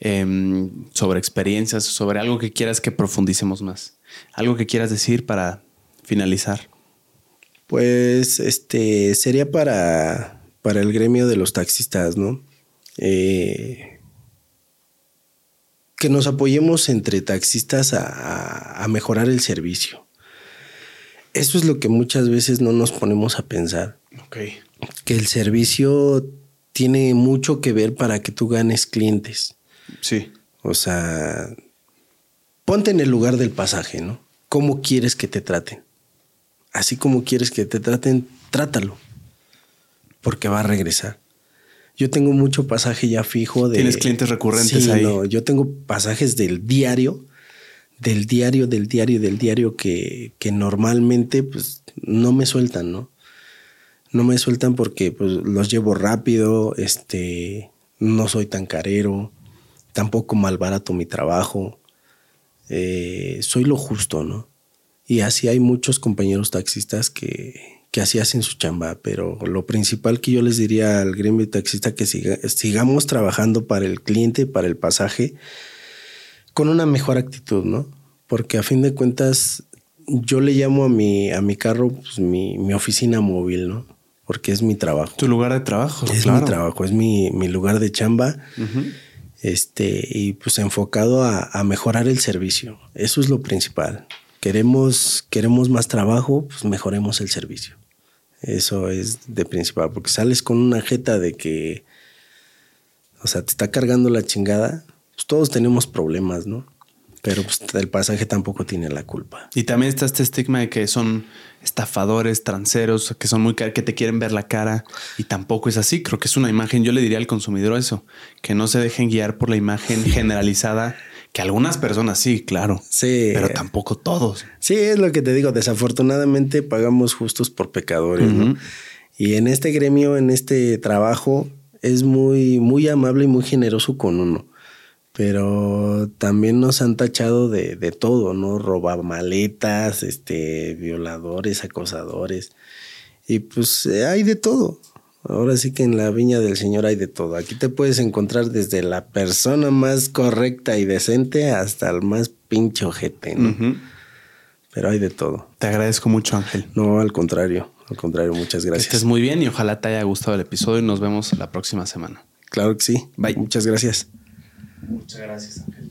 em, sobre experiencias, sobre algo que quieras que profundicemos más. Algo que quieras decir para finalizar. Pues este sería para, para el gremio de los taxistas, ¿no? Eh, que nos apoyemos entre taxistas a, a- a mejorar el servicio. Eso es lo que muchas veces no nos ponemos a pensar. Que el servicio tiene mucho que ver para que tú ganes clientes. Sí. O sea, ponte en el lugar del pasaje, ¿no? ¿Cómo quieres que te traten? Así como quieres que te traten, trátalo. Porque va a regresar. Yo tengo mucho pasaje ya fijo de. Tienes clientes recurrentes Sí, ahí. no, yo tengo pasajes del diario, del diario, del diario, del diario que, que normalmente pues no me sueltan, ¿no? No me sueltan porque pues, los llevo rápido, este, no soy tan carero, tampoco malbarato mi trabajo, eh, soy lo justo, ¿no? Y así hay muchos compañeros taxistas que, que así hacen su chamba, pero lo principal que yo les diría al gremio taxista que siga- sigamos trabajando para el cliente, para el pasaje, con una mejor actitud, ¿no? Porque a fin de cuentas, yo le llamo a mi, a mi carro pues, mi, mi oficina móvil, ¿no? Porque es mi trabajo. Tu lugar de trabajo. Es claro. mi trabajo, es mi, mi lugar de chamba. Este, y pues enfocado a, mejorar el servicio. Eso es lo principal. Queremos, queremos más trabajo, pues mejoremos el servicio. Eso es de principal, porque sales con una jeta de que, o sea, te está cargando la chingada. Pues todos tenemos problemas, ¿no? Pero pues el pasaje tampoco tiene la culpa. Y también está este estigma de que son estafadores, tranceros, que son muy que te quieren ver la cara y tampoco es así. Creo que es una imagen. Yo le diría al consumidor eso, que no se dejen guiar por la imagen generalizada, que algunas personas sí, claro, Sí. pero tampoco todos. Sí, es lo que te digo. Desafortunadamente pagamos justos por pecadores, ¿no? Y en este gremio, en este trabajo, es muy, muy amable y muy generoso con uno. Pero también nos han tachado de, de todo, ¿no? Robar maletas, este, violadores, acosadores. Y pues eh, hay de todo. Ahora sí que en la viña del Señor hay de todo. Aquí te puedes encontrar desde la persona más correcta y decente hasta el más pinche ojete, ¿no? Pero hay de todo. Te agradezco mucho, Ángel. No, al contrario. Al contrario, muchas Que gracias. estés muy bien y ojalá te haya gustado el episodio y nos vemos la próxima semana. Claro que sí. Bye. Muchas gracias. Muchas gracias, Ángel.